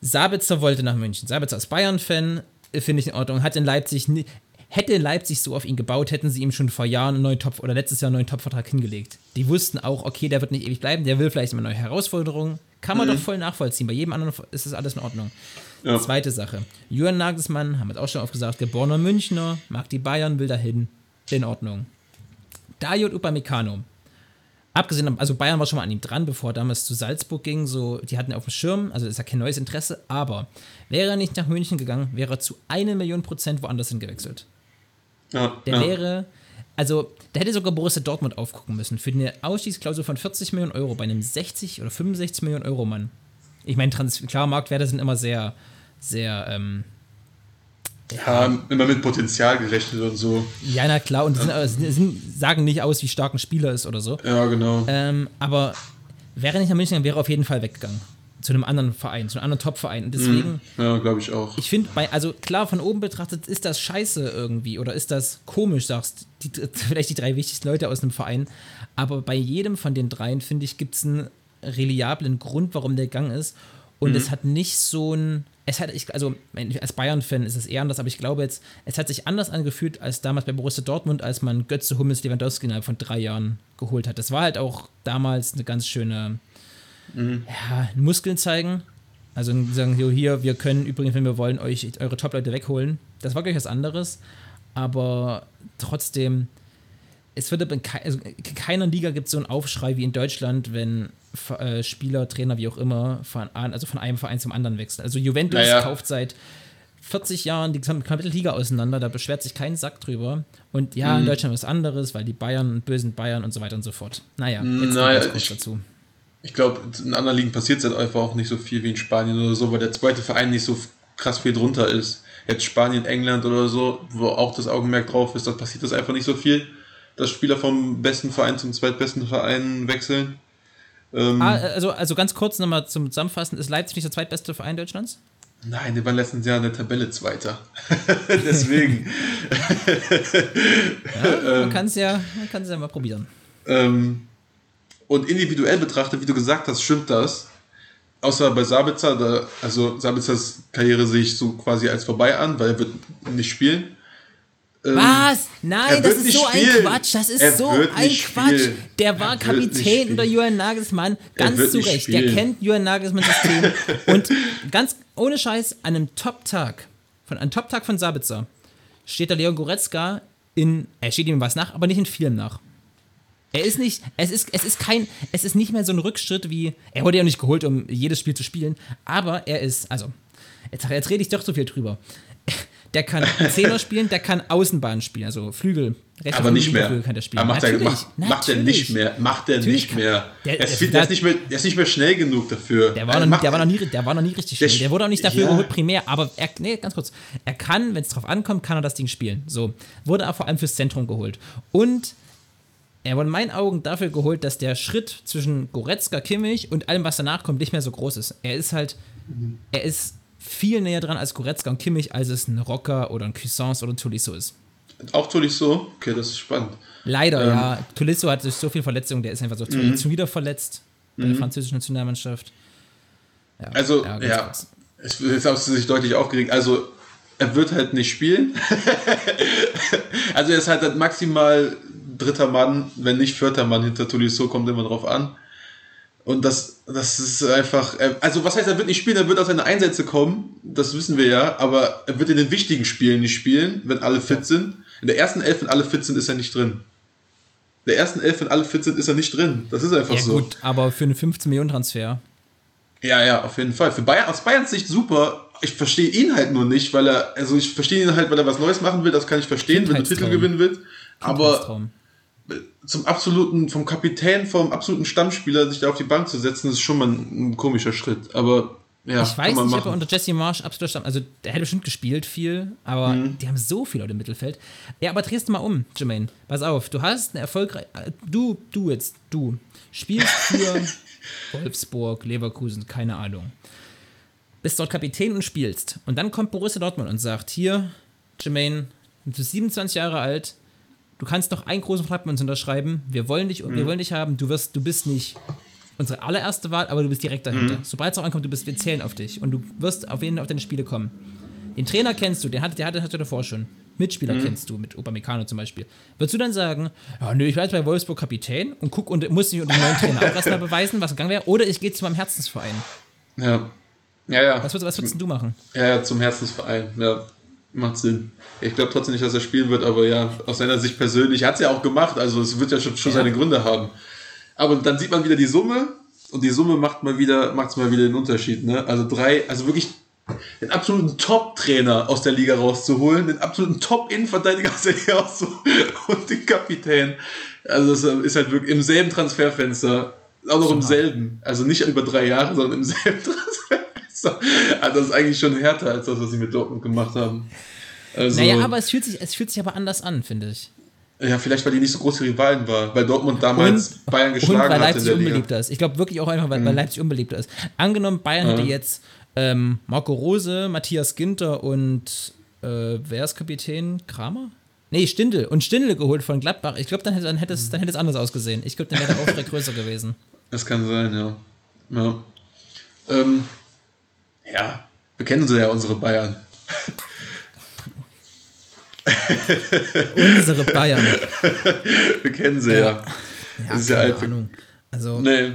Sabitzer wollte nach München. Sabitzer ist Bayern-Fan, finde ich in Ordnung. Hat in Leipzig, nie- hätte Leipzig so auf ihn gebaut, hätten sie ihm schon vor Jahren einen neuen Top oder letztes Jahr einen neuen Topvertrag hingelegt. Die wussten auch, okay, der wird nicht ewig bleiben, der will vielleicht immer neue Herausforderungen. Kann man doch voll nachvollziehen. Bei jedem anderen ist das alles in Ordnung. Ja. Zweite Sache. Jürgen Nagelsmann, haben wir es auch schon oft gesagt, geborener Münchner, mag die Bayern, will dahin. In Ordnung. Dayot Upamecano. Abgesehen, also Bayern war schon mal an ihm dran, bevor er damals zu Salzburg ging. So, die hatten ihn auf dem Schirm, also ist ja kein neues Interesse. Aber wäre er nicht nach München gegangen, wäre er zu einer Million Prozent woanders hingewechselt. Ja, Der ja. wäre, also, da hätte sogar Borussia Dortmund aufgucken müssen. Für eine Ausstiegsklausel von 40 Millionen Euro bei einem 60 oder 65 Millionen Euro Mann. Ich meine, klar, Marktwerte sind immer sehr, sehr, ähm, ja, immer mit Potenzial gerechnet und so. ja, na klar, und sind, aber sind, sind, sagen nicht aus, wie stark ein Spieler ist oder so. Ja, genau. Ähm, aber wäre nicht nach München, gegangen, wäre er auf jeden Fall weggegangen. Zu einem anderen Verein, zu einem anderen Top-Verein. Und deswegen, Ja, glaube ich auch. ich finde, also klar, von oben betrachtet, ist das scheiße irgendwie oder ist das komisch, sagst die, vielleicht die drei wichtigsten Leute aus einem Verein. Aber bei jedem von den dreien, finde ich, gibt es einen reliablen Grund, warum der Gang ist. Und es hat nicht so ein. Es hat, ich, also als Bayern-Fan ist es eher anders, aber ich glaube jetzt, es hat sich anders angefühlt als damals bei Borussia Dortmund, als man Götze, Hummels, Lewandowski innerhalb von drei Jahren geholt hat. Das war halt auch damals eine ganz schöne, ja, Muskeln zeigen. Also sagen, so hier, wir können übrigens, wenn wir wollen, euch eure Top-Leute wegholen. Das war gleich was anderes. Aber trotzdem, es wird in kei- also in keiner Liga gibt es so einen Aufschrei wie in Deutschland, wenn äh, Spieler, Trainer, wie auch immer, von, also von einem Verein zum anderen wechseln. Also Juventus Naja. kauft seit 40 Jahren die komplette Liga auseinander, da beschwert sich kein Sack drüber. Und ja, in Mhm. Deutschland was anderes, weil die Bayern, bösen Bayern und so weiter und so fort. Naja, jetzt Naja, ich- dazu. Ich glaube, in anderen Ligen passiert es halt einfach auch nicht so viel wie in Spanien oder so, weil der zweite Verein nicht so krass viel drunter ist. Jetzt Spanien, England oder so, wo auch das Augenmerk drauf ist, da passiert das einfach nicht so viel, dass Spieler vom besten Verein zum zweitbesten Verein wechseln. Ähm, Ah, also, also ganz kurz nochmal zum Zusammenfassen: Ist Leipzig nicht der zweitbeste Verein Deutschlands? Nein, die waren letztes Jahr in der Tabelle Zweiter. Deswegen. Man kann es ja, man ja mal probieren. Ähm, und individuell betrachtet, wie du gesagt hast, stimmt das. Außer bei Sabitzer, da, also Sabitzers Karriere sehe ich so quasi als vorbei an, weil er wird nicht spielen. Ähm, Was? Nein, das ist so spielen. ein Quatsch. Das ist Er so ein Quatsch. spielen. Der war Kapitän unter Johann Nagelsmann. Ganz zu Recht. Der kennt Johann Nagelsmanns System. Und ganz ohne Scheiß, an einem Top-Tag, von einem Top-Tag von Sabitzer, steht der Leon Goretzka in, er steht ihm was nach, aber nicht in vielem nach. Er ist nicht, es ist, es ist kein, es ist nicht mehr so ein Rückschritt wie, er wurde ja nicht geholt, um jedes Spiel zu spielen, aber er ist, also, jetzt, jetzt rede ich doch so viel drüber. Der kann Zehner spielen, der kann Außenbahn spielen, also Flügel. rechter aber Flügel, nicht mehr. Kann der spielen. Aber macht, er, macht, macht er nicht mehr. Macht er Natürlich nicht mehr. Der- er, ist, der- viel- der, ist nicht mehr der ist nicht mehr schnell genug dafür. Der war, Er noch, macht- der, war noch nie, der war noch nie richtig Der schnell. Der wurde auch nicht dafür ja. geholt, primär. Aber er, nee, ganz kurz. Er kann, wenn es drauf ankommt, kann er das Ding spielen. So. Wurde aber vor allem fürs Zentrum geholt. Und er wurde in meinen Augen dafür geholt, dass der Schritt zwischen Goretzka, Kimmich und allem, was danach kommt, nicht mehr so groß ist. Er ist halt, er ist viel näher dran als Goretzka und Kimmich, als es ein Rocker oder ein Cuisance oder ein Tolisso ist. Auch Tolisso? Okay, das ist spannend. Leider, Ähm. ja. Tolisso hat durch so viel Verletzungen, der ist einfach so Mhm. schon wieder verletzt bei der französischen Nationalmannschaft. Ja, Also, ja, es, jetzt hast du sich deutlich aufgeregt. Also, er wird halt nicht spielen. also, er ist halt, halt maximal dritter Mann, wenn nicht vierter Mann hinter Tolisso, kommt immer drauf an. Und das, das ist einfach, also was heißt, er wird nicht spielen, er wird aus seine Einsätze kommen, das wissen wir ja, aber er wird in den wichtigen Spielen nicht spielen, wenn alle fit sind. In der ersten Elf, wenn alle fit sind, ist er nicht drin. In der ersten Elf, wenn alle fit sind, ist er nicht drin. Das ist einfach Ja, so. gut, aber für einen 15-Millionen-Transfer. Ja, ja, auf jeden Fall. Für Bayern, aus Bayerns Sicht super. Ich verstehe ihn halt nur nicht, weil er, also ich verstehe ihn halt, weil er was Neues machen will, das kann ich verstehen, wenn er Titel gewinnen will. Aber. Zum absoluten, vom Kapitän, vom absoluten Stammspieler sich da auf die Bank zu setzen, ist schon mal ein, ein komischer Schritt. Aber ja, Ich weiß nicht, ob er unter Jesse Marsch absoluter Stamm. Also, der hätte bestimmt gespielt viel, aber Mhm. die haben so viel Leute im Mittelfeld. Ja, aber drehst du mal um, Jermaine. Pass auf, du hast eine erfolgreiche. Du, du jetzt, du spielst für Wolfsburg, Leverkusen, keine Ahnung. Bist dort Kapitän und spielst. Und dann kommt Borussia Dortmund und sagt: Hier, Jermaine, du bist 27 Jahre alt, du kannst noch einen großen Vertrag mit uns unterschreiben. Wir wollen dich, Mhm. wir wollen dich haben. Du wirst, du bist nicht unsere allererste Wahl, aber du bist direkt dahinter. Sobald es auch ankommt, du bist, wir zählen auf dich und du wirst auf jeden auf deine Spiele kommen. Den Trainer kennst du, den hatte, der hatte, hatte davor schon. Mitspieler kennst du, mit Upamecano zum Beispiel. Würdest du dann sagen, ja, nö, ich werde bei Wolfsburg Kapitän und guck und muss nicht unter dem neuen Trainer auch erstmal beweisen, was gegangen wäre, oder ich gehe zu meinem Herzensverein. Ja. Ja, ja. Was, würdest- was würdest du machen? Ja, ja, zum Herzensverein. Ja, macht Sinn. Ich glaube trotzdem nicht, dass er spielen wird, aber ja, aus seiner Sicht persönlich hat es ja auch gemacht, also es wird ja schon, schon Ja. seine Gründe haben. Aber dann sieht man wieder die Summe und die Summe macht mal wieder, macht's mal wieder den Unterschied, ne? Also drei, also wirklich den absoluten Top-Trainer aus der Liga rauszuholen, den absoluten Top-Innenverteidiger aus der Liga rauszuholen und den Kapitän. Also das ist halt wirklich im selben Transferfenster, auch noch im selben. Also nicht über drei Jahre, sondern im selben Transferfenster. Also das ist eigentlich schon härter als das, was sie mit Dortmund gemacht haben. Also, Naja, aber es fühlt, sich, es fühlt sich aber anders an, finde ich. ja, vielleicht weil die nicht so große Rivalen war, weil Dortmund damals Bayern Und geschlagen weil hat in Leipzig der Liga. Mhm. unbeliebter ist. Ich glaube wirklich auch einfach, weil, weil Leipzig unbeliebter ist. Angenommen, Bayern hätte jetzt ähm, Marco Rose, Matthias Ginter und äh, wer ist Kapitän? Kramer? Nee, Stindl. Und Stindl geholt von Gladbach. Ich glaube, dann hätte, dann, hätte es, dann hätte es anders ausgesehen. Ich glaube, dann wäre der Aufschrei größer gewesen. Das kann sein, ja. Ja, ähm, ja wir kennen sie ja, unsere Bayern. Unsere Bayern. Wir kennen sie ja. Das ist ja alt. Ahnung. Also, Nee.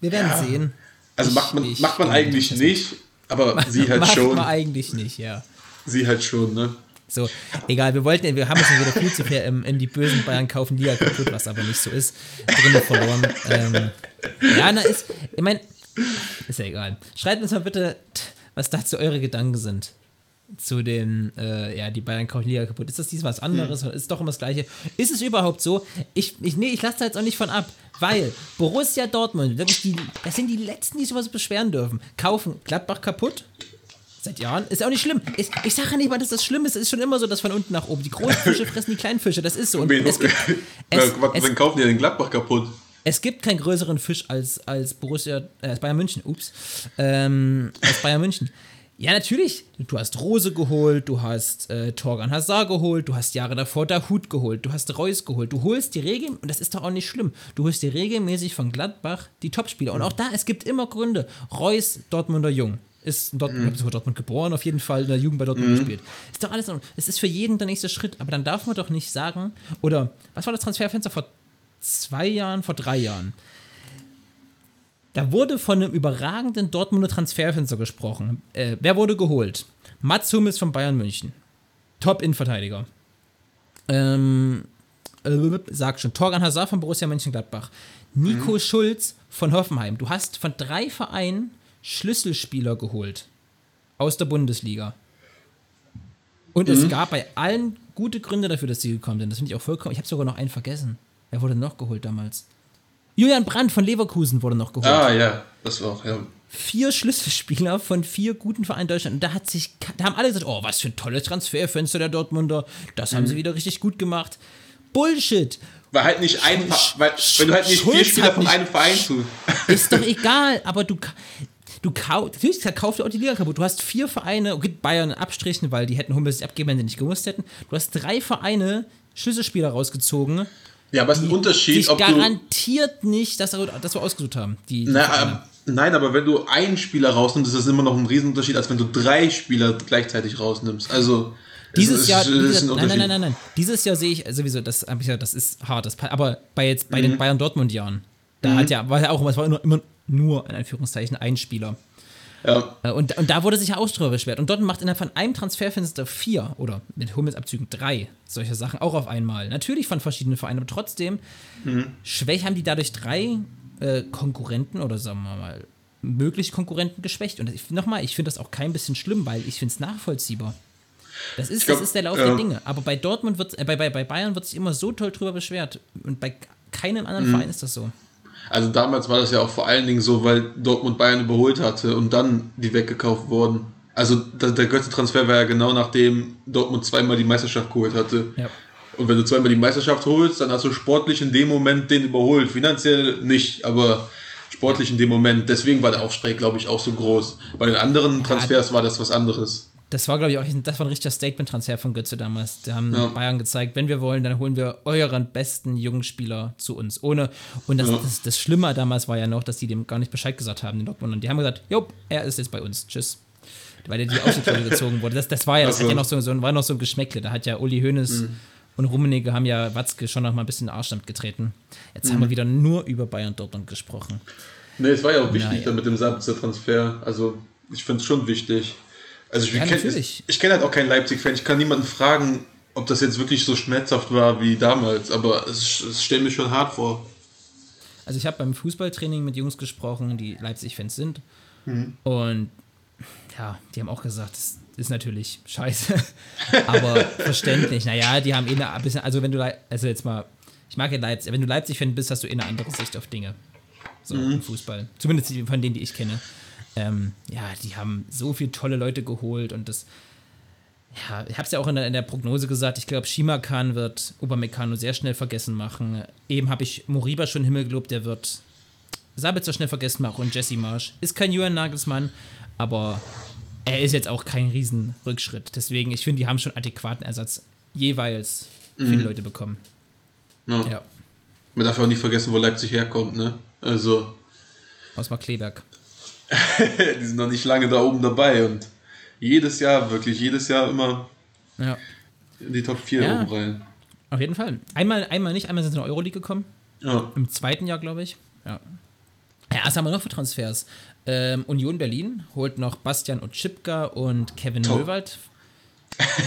wir werden sehen. Also Ich- macht man, ich- macht man ich- eigentlich nicht, aber sie halt Macht schon. man eigentlich nicht, ja. Sie halt schon, ne? So, egal, wir wollten, wir haben uns wieder viel zu fair in die bösen Bayern kaufen Liga kaputt, was aber nicht so ist. Drinnen verloren. Ähm, ja, na ist, ich meine, ist ja egal. Schreibt uns mal bitte, was dazu eure Gedanken sind. Zu den, äh, ja, die Bayern kaufen Liga kaputt. Ist das diesmal was anderes? Oder ist doch immer das Gleiche? Ist es überhaupt so? Ich, ich, nee, ich lasse da jetzt auch nicht von ab, weil Borussia Dortmund, wirklich die, das sind die Letzten, die sowas beschweren dürfen. Kaufen Gladbach kaputt, Seit Jahren. Ist auch nicht schlimm. Ich, ich sage ja nicht mal, dass das schlimm ist. Es ist schon immer so, dass von unten nach oben. Die großen Fische fressen die kleinen Fische. Das ist so. Und es, gibt, es, wen kaufen die denn Gladbach kaputt? Es gibt keinen größeren Fisch als, als Borussia, äh, als Bayern München. Ups. Ähm, als Bayern München. Ja, natürlich. Du hast Rose geholt, du hast äh, Torgan Hazard geholt, du hast Jahre davor Dahut geholt, du hast Reus geholt. Du holst die Regel, und das ist doch auch nicht schlimm, du holst dir regelmäßig von Gladbach die Topspieler. Und auch da, es gibt immer Gründe. Reus, Dortmunder Jung. Ist in Dortmund, mhm. Dortmund geboren, auf jeden Fall in der Jugend bei Dortmund gespielt. Ist doch alles, es ist für jeden der nächste Schritt, aber dann darf man doch nicht sagen, oder was war das Transferfenster vor zwei Jahren, vor drei Jahren? Da wurde von einem überragenden Dortmunder Transferfenster gesprochen. Äh, wer wurde geholt? Mats Hummels von Bayern München. Top-Innenverteidiger. Ähm, äh, sag schon, Torgan Hazard von Borussia Mönchengladbach. Nico Schulz von Hoffenheim. Du hast von drei Vereinen Schlüsselspieler geholt. Aus der Bundesliga. Und es gab bei allen gute Gründe dafür, dass sie gekommen sind. Das finde ich auch vollkommen. Ich habe sogar noch einen vergessen. Wer wurde noch geholt damals? Julian Brandt von Leverkusen wurde noch geholt Ah, ja, das war auch, ja. vier Schlüsselspieler von vier guten Vereinen Deutschland. Und da hat sich, da haben alle gesagt, oh, was für ein tolles Transferfenster der Dortmunder. Das Mhm. haben sie wieder richtig gut gemacht. Bullshit. Weil halt nicht ein, Fa- weil, wenn du halt nicht vier Schulz Spieler hat von einem Verein zu. Ist doch egal, aber du, du kaufst, natürlich kauft er auch die Liga kaputt. Du hast vier Vereine, okay, Bayern abstrichen, weil die hätten Hummels abgeben, wenn sie nicht gewusst hätten. Du hast drei Vereine, Schlüsselspieler rausgezogen, Ja, aber es ist ein Unterschied, ob du. garantiert nicht, dass, dass wir ausgesucht haben. Die, die Na, Vereine. äh, nein, aber wenn du einen Spieler rausnimmst, ist das immer noch ein Riesenunterschied, als wenn du drei Spieler gleichzeitig rausnimmst. Also. es Dieses ist- Jahr, ist gesagt, ein nein, nein, nein, nein, nein. Dieses Jahr sehe ich sowieso, das hab ich ja, das ist hart, das, aber bei jetzt bei Mhm. den Bayern Dortmund Jahren, da hat ja, war ja auch, immer- es war immer, immer nur in Anführungszeichen ein Spieler. Ja. Äh, Und, und da wurde sich ja auch drüber beschwert. Und Dortmund macht innerhalb von einem Transferfenster vier oder mit Hummels-Abzügen drei solche Sachen auch auf einmal. Natürlich von verschiedenen Vereinen, aber trotzdem schwäch haben die dadurch drei äh, Konkurrenten oder sagen wir mal mögliche Konkurrenten geschwächt. Und ich, nochmal, ich finde das auch kein bisschen schlimm, weil ich finde es nachvollziehbar. Das ist, glaub, das ist der Lauf äh, der Dinge. Aber bei Dortmund wird äh, bei, bei, bei Bayern wird sich immer so toll drüber beschwert. Und bei keinem anderen Mhm. Verein ist das so. Also damals war das ja auch vor allen Dingen so, weil Dortmund Bayern überholt hatte und dann die weggekauft wurden. Also der, der Götze-Transfer war ja genau nachdem Dortmund zweimal die Meisterschaft geholt hatte. Ja. Und wenn du zweimal die Meisterschaft holst, dann hast du sportlich in dem Moment den überholt. Finanziell nicht, aber sportlich in dem Moment. Deswegen war der Aufschrei, glaube ich, auch so groß. Bei den anderen Transfers war das was anderes. Das war, glaube ich, auch das war ein richtiger Statement-Transfer von Götze damals. Da haben Ja. Bayern gezeigt, wenn wir wollen, dann holen wir euren besten jungen Spieler zu uns. Ohne, und das, Ja. das, das Schlimme damals war ja noch, dass die dem gar nicht Bescheid gesagt haben, den Dortmund. Und die haben gesagt, jo, er ist jetzt bei uns. Tschüss. Weil der die Ausstiegsklausel gezogen wurde. Das, das war ja, das Ach so. hat ja noch so, so, war noch so ein Geschmäckle. Da hat ja Uli Hoeneß und Rummenigge haben ja Watzke schon noch mal ein bisschen in den Arsch getreten. Jetzt haben wir wieder nur über Bayern Dortmund gesprochen. Nee, es war ja auch wichtig Naja. dann mit dem Sabitzer-Transfer. Also, ich finde es schon wichtig. Also, ich Ja, kenn- ich, ich kenne halt auch keinen Leipzig-Fan. Ich kann niemanden fragen, ob das jetzt wirklich so schmerzhaft war wie damals. Aber es, es stellt mir schon hart vor. Also ich habe beim Fußballtraining mit Jungs gesprochen, die Leipzig-Fans sind. Und ja, die haben auch gesagt, das ist natürlich scheiße. Aber verständlich. Naja, die haben eh ein bisschen, also wenn du, also jetzt mal, ich mag ja Leipzig, wenn du Leipzig-Fan bist, hast du eh eine andere Sicht auf Dinge. So im Fußball. Zumindest von denen, die ich kenne. Ähm, ja, die haben so viele tolle Leute geholt und das, ja, ich habe es ja auch in der, in der Prognose gesagt, ich glaube, Shimakan wird Upamecano sehr schnell vergessen machen. Eben habe ich Moriba schon Himmel gelobt, der wird Sabitzer schnell vergessen machen und Jesse Marsch. Ist kein Julian Nagelsmann, aber er ist jetzt auch kein Riesenrückschritt. Deswegen, ich finde, die haben schon adäquaten Ersatz jeweils für die Leute bekommen. Ja. Ja, Man darf auch nicht vergessen, wo Leipzig herkommt, ne? Also, aus Markleberg. die sind noch nicht lange da oben dabei und jedes Jahr, wirklich, jedes Jahr immer Ja, in die Top 4 Ja. oben rein. auf jeden Fall. Einmal, einmal nicht, einmal sind sie in der Euroleague gekommen. Ja. Im zweiten Jahr, glaube ich. Ja. Ja, was haben wir noch für Transfers? Ähm, Union Berlin holt noch Bastian Otschipka und Kevin Top. Möwald.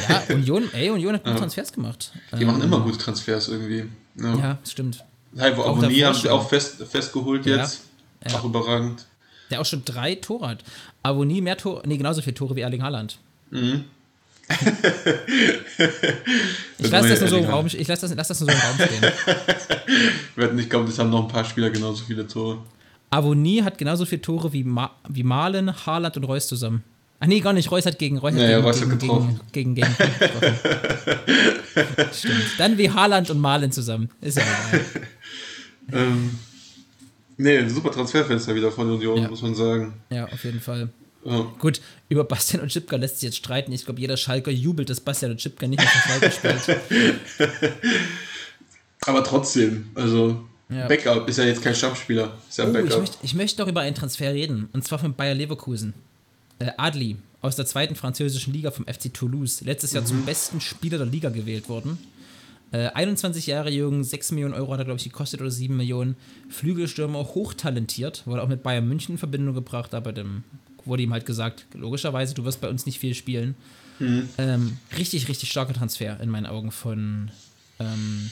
Ja, Union, ey, Union hat gute Transfers gemacht. Die machen immer gute Transfers irgendwie. Ja. Ja, das stimmt. Heiko Auch Abonnie davor haben sie auch fest, festgeholt Ja. jetzt. Ja. Auch überragend. Der auch schon drei Tore hat. Aber nie mehr Tore, nee, genauso viele Tore wie Erling Haaland. Mhm. ich lasse das nur so im Raum, ich lass das, lass das nur so im Raum stehen. Wir hatten nicht glauben, das haben noch ein paar Spieler genauso viele Tore. Avonie hat genauso viele Tore wie, Ma wie Malen, Haaland und Reus zusammen. Ach nee, gar nicht. Reus hat gegen Reus hat Naja, gegen, Reus hat gegen, getroffen. gegen, gegen, gegen getroffen. Stimmt. Dann wie Haaland und Malen zusammen. Ist ja egal. Ähm, nee, super Transferfenster wieder von Union, Ja. muss man sagen. Ja, auf jeden Fall. Ja. Gut, über Bastian und Chipka lässt sich jetzt streiten. Ich glaube, jeder Schalker jubelt, dass Bastian und Chipka nicht mehr für Schalke spielt. Aber trotzdem, also Ja. Backup ist ja jetzt kein Stammspieler, ist ja ein Oh, ich Backup. möchte, ich möchte noch über einen Transfer reden. Und zwar von Bayer Leverkusen. Äh, Adli aus der zweiten französischen Liga vom FC Toulouse. Letztes Jahr zum besten Spieler der Liga gewählt worden. Äh, 21 Jahre jung, 6 Millionen Euro hat er, glaube ich, gekostet oder 7 Millionen. Flügelstürmer, hochtalentiert. Wurde auch mit Bayern München in Verbindung gebracht, aber dem wurde ihm halt gesagt, logischerweise, du wirst bei uns nicht viel spielen. Ähm, richtig, richtig starker Transfer in meinen Augen von, ähm,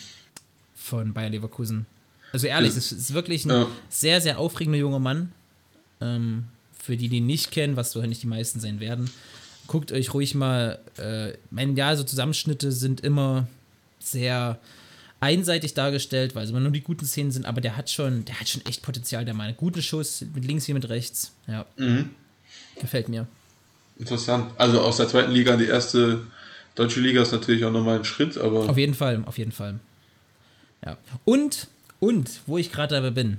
von Bayer Leverkusen. Also ehrlich, es ist wirklich ein Ja. sehr, sehr aufregender junger Mann. Ähm, für die, die ihn nicht kennen, was wahrscheinlich die meisten sein werden, guckt euch ruhig mal, äh, mein ja, so Zusammenschnitte sind immer sehr einseitig dargestellt, weil es immer nur die guten Szenen sind, aber der hat schon, der hat schon echt Potenzial, der Mann. Guten Schuss, mit links wie mit rechts. Ja. Mhm. Gefällt mir. Interessant. Also aus der zweiten Liga in die erste deutsche Liga ist natürlich auch nochmal ein Schritt, aber Auf jeden Fall, auf jeden Fall. Ja. Und, und, wo ich gerade dabei bin,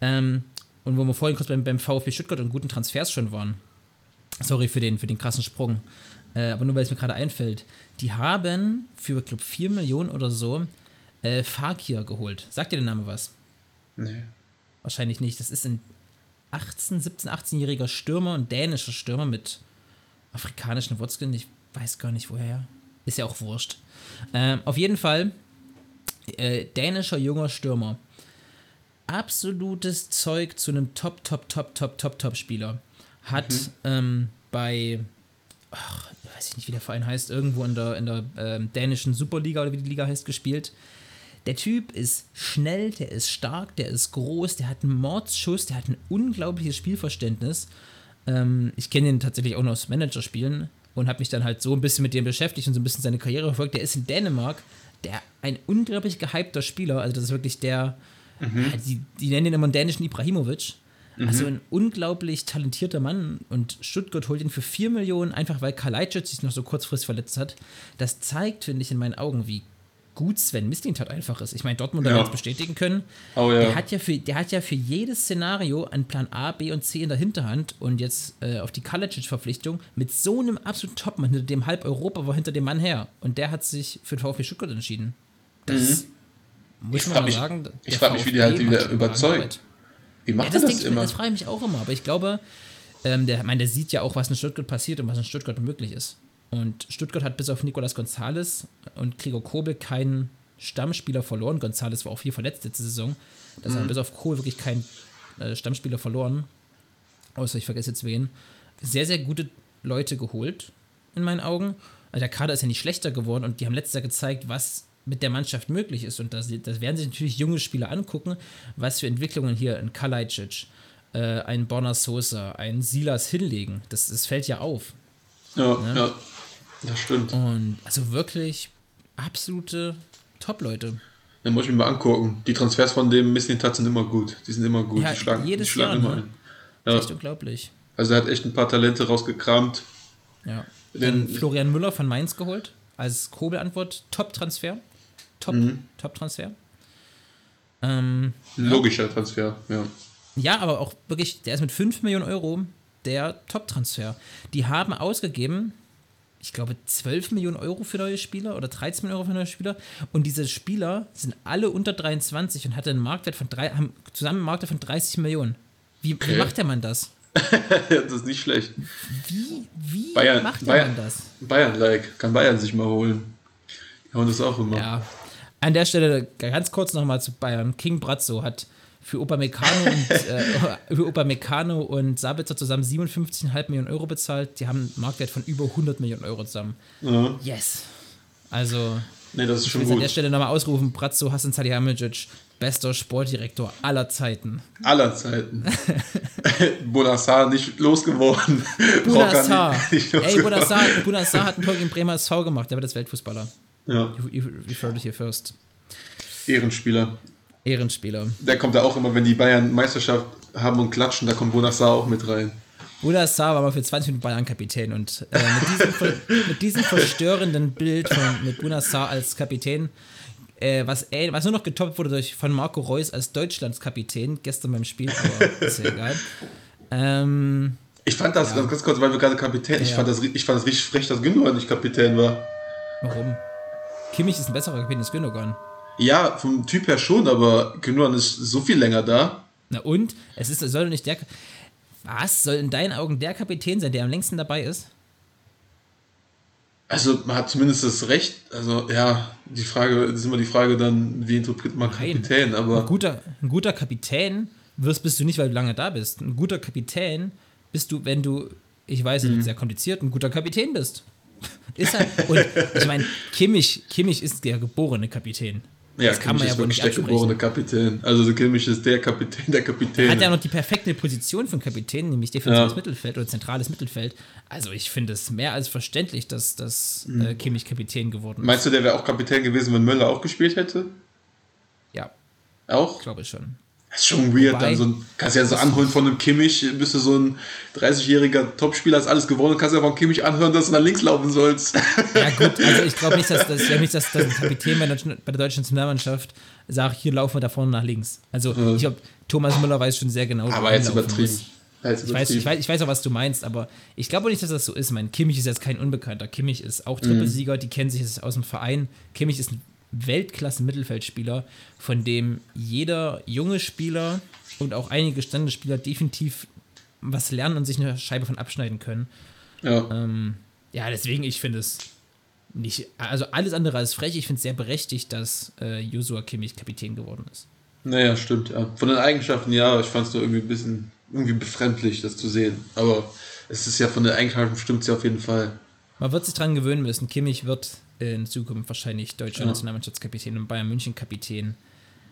ähm, und wo wir vorhin kurz beim, beim VfB Stuttgart und guten Transfers schon waren. Sorry für den, für den krassen Sprung. Äh, aber nur weil es mir gerade einfällt. Die haben für, glaube, 4 Millionen oder so äh, Fakir geholt. Sagt dir der Name was? Nee. Wahrscheinlich nicht. Das ist ein 18, 17, 18-jähriger Stürmer, ein dänischer Stürmer mit afrikanischen Wurzeln. Ich weiß gar nicht woher. Ist ja auch wurscht. Ähm, auf jeden Fall äh, dänischer junger Stürmer. Absolutes Zeug zu einem Top, Top, Top, Top, Top, Top Spieler. Hat ähm, bei, ach, weiß ich nicht, wie der Verein heißt, irgendwo in der, in der ähm, dänischen Superliga oder wie die Liga heißt, gespielt. Der Typ ist schnell, der ist stark, der ist groß, der hat einen Mordsschuss, der hat ein unglaubliches Spielverständnis. Ähm, ich kenne ihn tatsächlich auch noch aus Managerspielen und habe mich dann halt so ein bisschen mit dem beschäftigt und so ein bisschen seine Karriere verfolgt. Der ist in Dänemark der ein unglaublich gehypter Spieler, also das ist wirklich der, ja, die, die nennen ihn immer einen dänischen Ibrahimovic. Also ein unglaublich talentierter Mann und Stuttgart holt ihn für 4 Millionen, einfach weil Kalajdzic sich noch so kurzfristig verletzt hat. Das zeigt, finde ich, in meinen Augen, wie gut Sven Mislintat einfach ist. Ich meine, Dortmund Ja. hat es bestätigen können. Oh ja. Der, hat ja für, der hat ja für jedes Szenario einen Plan A, B und C in der Hinterhand und jetzt äh, auf die Kalajdzic-Verpflichtung mit so einem absoluten Topmann, hinter dem halb Europa war hinter dem Mann her. Und der hat sich für den VfB Stuttgart entschieden. Das muss Mhm. Ich man mal mich- sagen. ich der frag mich, wie die VfB halt wieder überzeugt. Arbeit. Wie Ja, macht das, denk das ich, mir- immer? das frage ich mich auch immer. Aber ich glaube, ähm, der, ich meine, der sieht ja auch, was in Stuttgart passiert und was in Stuttgart möglich ist. Und Stuttgart hat bis auf Nicolas Gonzales und Gregor Kobel keinen Stammspieler verloren. Gonzales war auch viel verletzt letzte Saison. Das Mhm. haben bis auf Kobel wirklich keinen äh, Stammspieler verloren. Außer ich vergesse jetzt wen. Sehr, sehr gute Leute geholt, in meinen Augen. Also der Kader ist ja nicht schlechter geworden und die haben letztes Jahr gezeigt, was mit der Mannschaft möglich ist. Und das, das werden sich natürlich junge Spieler angucken, was für Entwicklungen hier ein Kalajdzic, äh, ein Bonner Sosa, ein Silas hinlegen. Das, das fällt ja auf. Ja, ja. Das stimmt. Und also wirklich absolute Top-Leute. Dann muss ich mir mal angucken. Die Transfers von dem Mislintat sind immer gut. Die sind immer gut. Ja, die schlagen, jedes die schlagen Jahr, immer ne? ein. Ja. Echt unglaublich. Also er hat echt ein paar Talente rausgekramt. Ja. Dann Florian Müller von Mainz geholt, als Kobel-Antwort. Top-Transfer. Top, Mhm. Top-Transfer. Ähm, Ein logischer Transfer, ja. Ja, aber auch wirklich, der ist mit 5 Millionen Euro der Top-Transfer. Die haben ausgegeben, ich glaube, 12 Millionen Euro für neue Spieler oder 13 Millionen Euro für neue Spieler. Und diese Spieler sind alle unter 23 und hatten einen Marktwert von drei, haben zusammen einen Marktwert von 30 Millionen. Wie, wie Okay. macht der Mann das? das ist nicht schlecht. Wie, wie Bayern, macht der Bayern, Mann das? Bayern-like. Kann Bayern sich mal holen. Die hauen das auch immer. Ja. An der Stelle ganz kurz nochmal zu Bayern. King Brazzo hat für Upamecano und, äh, für Upamecano und Sabitzer zusammen 57,5 Millionen Euro bezahlt. Die haben einen Marktwert von über 100 Millionen Euro zusammen. Ja. Yes. Also, Nee, das ist ich schon will an der. Stelle nochmal ausrufen: Brazzo Hassan Salihamidzic, bester Sportdirektor aller Zeiten. Aller Zeiten. Bonassar nicht losgeworden. Nicht Ey, Bunassar hat ein Tor gegen Bremer SV gemacht. Der wird das Weltfußballer. Ja, You, you, you heard it here first. Ehrenspieler. Ehrenspieler. Der kommt da auch immer, wenn die Bayern Meisterschaft haben und klatschen, da kommt Bonassar auch mit rein. Saar war mal für 20 Minuten Bayern-Kapitän und äh, mit, diesem, mit diesem verstörenden Bild von, mit Saar als Kapitän, äh, was, ähn- was nur noch getoppt wurde durch, von Marco Reus als Deutschlands Kapitän gestern beim Spiel, aber ist ja egal. Ähm, Ich fand das, ganz kurz, weil wir gerade Kapitän, ich, Ja. fand das, ich fand das richtig frech, dass Gündogan nicht Kapitän war. warum? Kimmich ist ein besserer Kapitän als Gündogan. Ja, vom Typ her schon, aber Gündogan ist so viel länger da. Na und? Es ist, soll nicht der. Was soll in deinen Augen der Kapitän sein, der am längsten dabei ist? Also man hat zumindest das Recht, also ja, die Frage, das ist immer die Frage dann, wie interpretiert man. Kapitän, aber Ein guter, ein guter Kapitän wirst bist du nicht, weil du lange da bist. Ein guter Kapitän bist du, wenn du, ich weiß, es Mhm. ist sehr kompliziert, ein guter Kapitän bist. Ist er. Und ich meine, Kimmich, Kimmich ist der geborene Kapitän. ja, das kann man Kimmich ja ist wohl nicht der geborene Kapitän. Also Kimmich ist der Kapitän der Kapitäne. Hat ja noch die perfekte Position für einen Kapitän, nämlich defensives Ja. Mittelfeld oder zentrales Mittelfeld. Also ich finde es mehr als verständlich, dass, dass äh, Kimmich Kapitän geworden ist. Mhm. Meinst du, der wäre auch Kapitän gewesen, wenn Möller auch gespielt hätte? Ja, Auch? glaube ich schon. Das ist schon weird. Wobei- dann so ein, kannst ja so anholen von einem Kimmich, bist du so ein 30-jähriger Topspieler, hast alles gewonnen, kannst ja von Kimmich anhören, dass du nach links laufen sollst. Ja, gut, also ich glaube nicht, dass, dass, ich nicht, dass, dass ein Kapitän bei der, deutschen- bei der deutschen Nationalmannschaft sagt, hier laufen wir da vorne nach links. Also ich glaube, Thomas Müller weiß schon sehr genau, Aber er jetzt übertrieben. Jetzt Ich weiß, ich, weiß, ich weiß auch, was du meinst, aber ich glaube nicht, dass das so ist. Mein Kimmich ist jetzt kein Unbekannter. Kimmich ist auch Trippelsieger, die kennen sich jetzt aus dem Verein. Kimmich ist ein Weltklasse-Mittelfeldspieler, von dem jeder junge Spieler und auch einige gestandene Spieler definitiv was lernen und sich eine Scheibe von abschneiden können. Ja. Ähm, ja, deswegen, ich finde es nicht, also alles andere als frech. Ich finde es sehr berechtigt, dass äh, Joshua Kimmich Kapitän geworden ist. Naja, stimmt, ja. Von den Eigenschaften ja, ich fand es nur irgendwie ein bisschen irgendwie befremdlich, das zu sehen. Aber es ist ja von den Eigenschaften stimmt es ja auf jeden Fall. Man wird sich dran gewöhnen müssen. Kimmich wird in Zukunft wahrscheinlich deutscher Ja. Nationalmannschaftskapitän und Bayern München Kapitän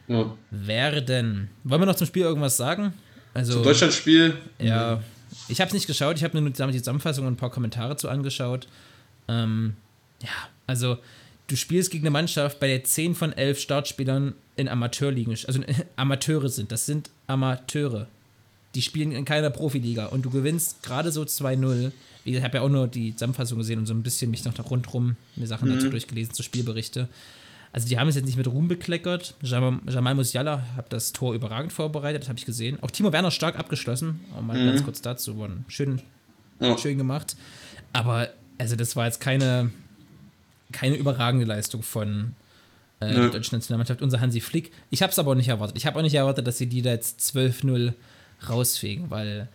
Ja. werden. Wollen wir noch zum Spiel irgendwas sagen? Also, Zum Deutschlandspiel, ja, ich habe es nicht geschaut. Ich habe nur die Zusammenfassung und ein paar Kommentare zu angeschaut. Ähm, ja, also du spielst gegen eine Mannschaft, bei der 10 von 11 Startspielern in Amateurligen, also Amateure sind. Das sind Amateure. Die spielen in keiner Profiliga und du gewinnst gerade so 2-0. Ich habe ja auch nur die Zusammenfassung gesehen und so ein bisschen mich noch da rundrum mir Sachen dazu durchgelesen, zu Spielberichte. Also die haben es jetzt nicht mit Ruhm bekleckert. Jamal, Jamal Musiala hat das Tor überragend vorbereitet, das habe ich gesehen. Auch Timo Werner stark abgeschlossen. Auch mal ganz kurz dazu. Schön, Ja. schön gemacht. Aber also das war jetzt keine, keine überragende Leistung von äh, Nö. der deutschen Nationalmannschaft. Unser Hansi Flick. Ich habe es aber auch nicht erwartet. Ich habe auch nicht erwartet, dass sie die da jetzt 12-0 rausfegen, weil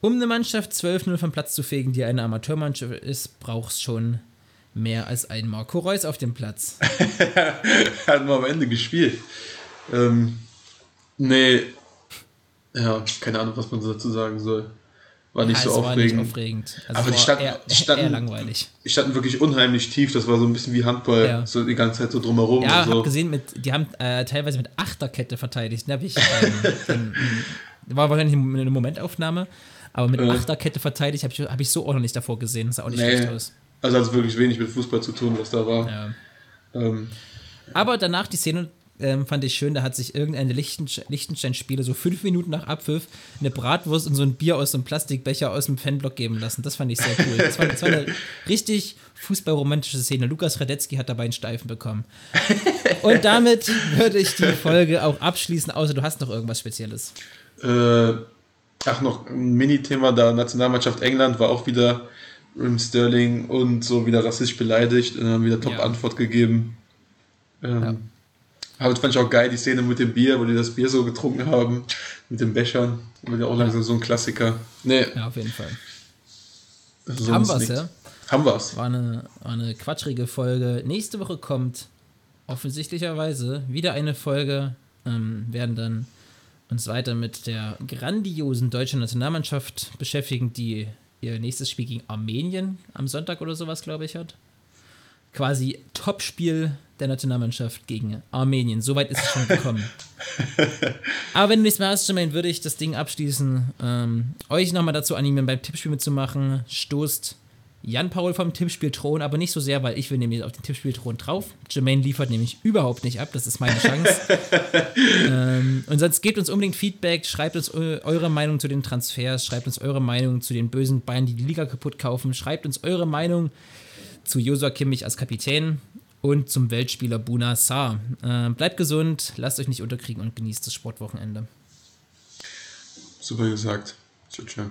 um eine Mannschaft 12-0 vom Platz zu fegen, die eine Amateurmannschaft ist, braucht es schon mehr als ein Marco Reus auf dem Platz. hatten wir am Ende gespielt. Ähm, nee, ja, keine Ahnung, was man dazu sagen soll. War nicht Ja, so es war aufregend. nicht aufregend. Also Aber die standen- eher, standen- eher langweilig. Die standen wirklich unheimlich tief, das war so ein bisschen wie Handball, Ja. so die ganze Zeit so drumherum Ja, und so. hab gesehen, mit, die haben äh, teilweise mit Achterkette verteidigt. Da hab ich, ähm, ähm, war wahrscheinlich eine Momentaufnahme, aber mit Äh. Achterkette verteidigt habe ich, hab ich so auch noch nicht davor gesehen. Das sah auch nicht Nee. schlecht aus. Also hat es wirklich wenig mit Fußball zu tun, was da war. Ja. Ähm, Aber danach die Szene ähm, fand ich schön, da hat sich irgendeine Lichtenste- Liechtenstein-Spieler so fünf Minuten nach Abpfiff eine Bratwurst und so ein Bier aus so einem Plastikbecher aus dem Fanblock geben lassen. Das fand ich sehr cool. Das war, das war eine richtig fußballromantische Szene. Lukas Radetzky hat dabei einen Steifen bekommen. Und damit würde ich die Folge auch abschließen, außer du hast noch irgendwas Spezielles. Äh, ach, noch ein Mini-Thema da, Nationalmannschaft England war auch wieder Rim Sterling und so wieder rassistisch beleidigt und haben wieder Top-Antwort gegeben. Ähm, Aber das fand ich auch geil, die Szene mit dem Bier, wo die das Bier so getrunken haben, mit den Bechern. Wird ja auch langsam so ein Klassiker. Nee, Ja, auf jeden Fall. sonst Haben wir's, nichts. ja? Haben wir's. War eine, war eine quatschrige Folge. Nächste Woche kommt offensichtlicherweise wieder eine Folge. Ähm, werden dann uns weiter mit der grandiosen deutschen Nationalmannschaft beschäftigen, die ihr nächstes Spiel gegen Armenien am Sonntag oder sowas, glaube ich, hat. Quasi Topspiel der Nationalmannschaft gegen Armenien. Soweit ist es schon gekommen. Aber wenn du nichts mehr hast, Jermaine, würde ich das Ding abschließen. Ähm, euch nochmal dazu animieren, beim Tippspiel mitzumachen. Stoßt Jan Paul vom Tippspielthron, aber nicht so sehr, weil ich will nämlich auf den Tippspielthron drauf. Jermaine liefert nämlich überhaupt nicht ab, das ist meine Chance. ähm, und sonst gebt uns unbedingt Feedback, schreibt uns eu eure Meinung zu den Transfers, schreibt uns eure Meinung zu den bösen Bayern, die die Liga kaputt kaufen, schreibt uns eure Meinung zu Josua Kimmich als Kapitän und zum Weltspieler Buna Saar. Ähm, bleibt gesund, lasst euch nicht unterkriegen und genießt das Sportwochenende. Super gesagt. Ciao, ciao.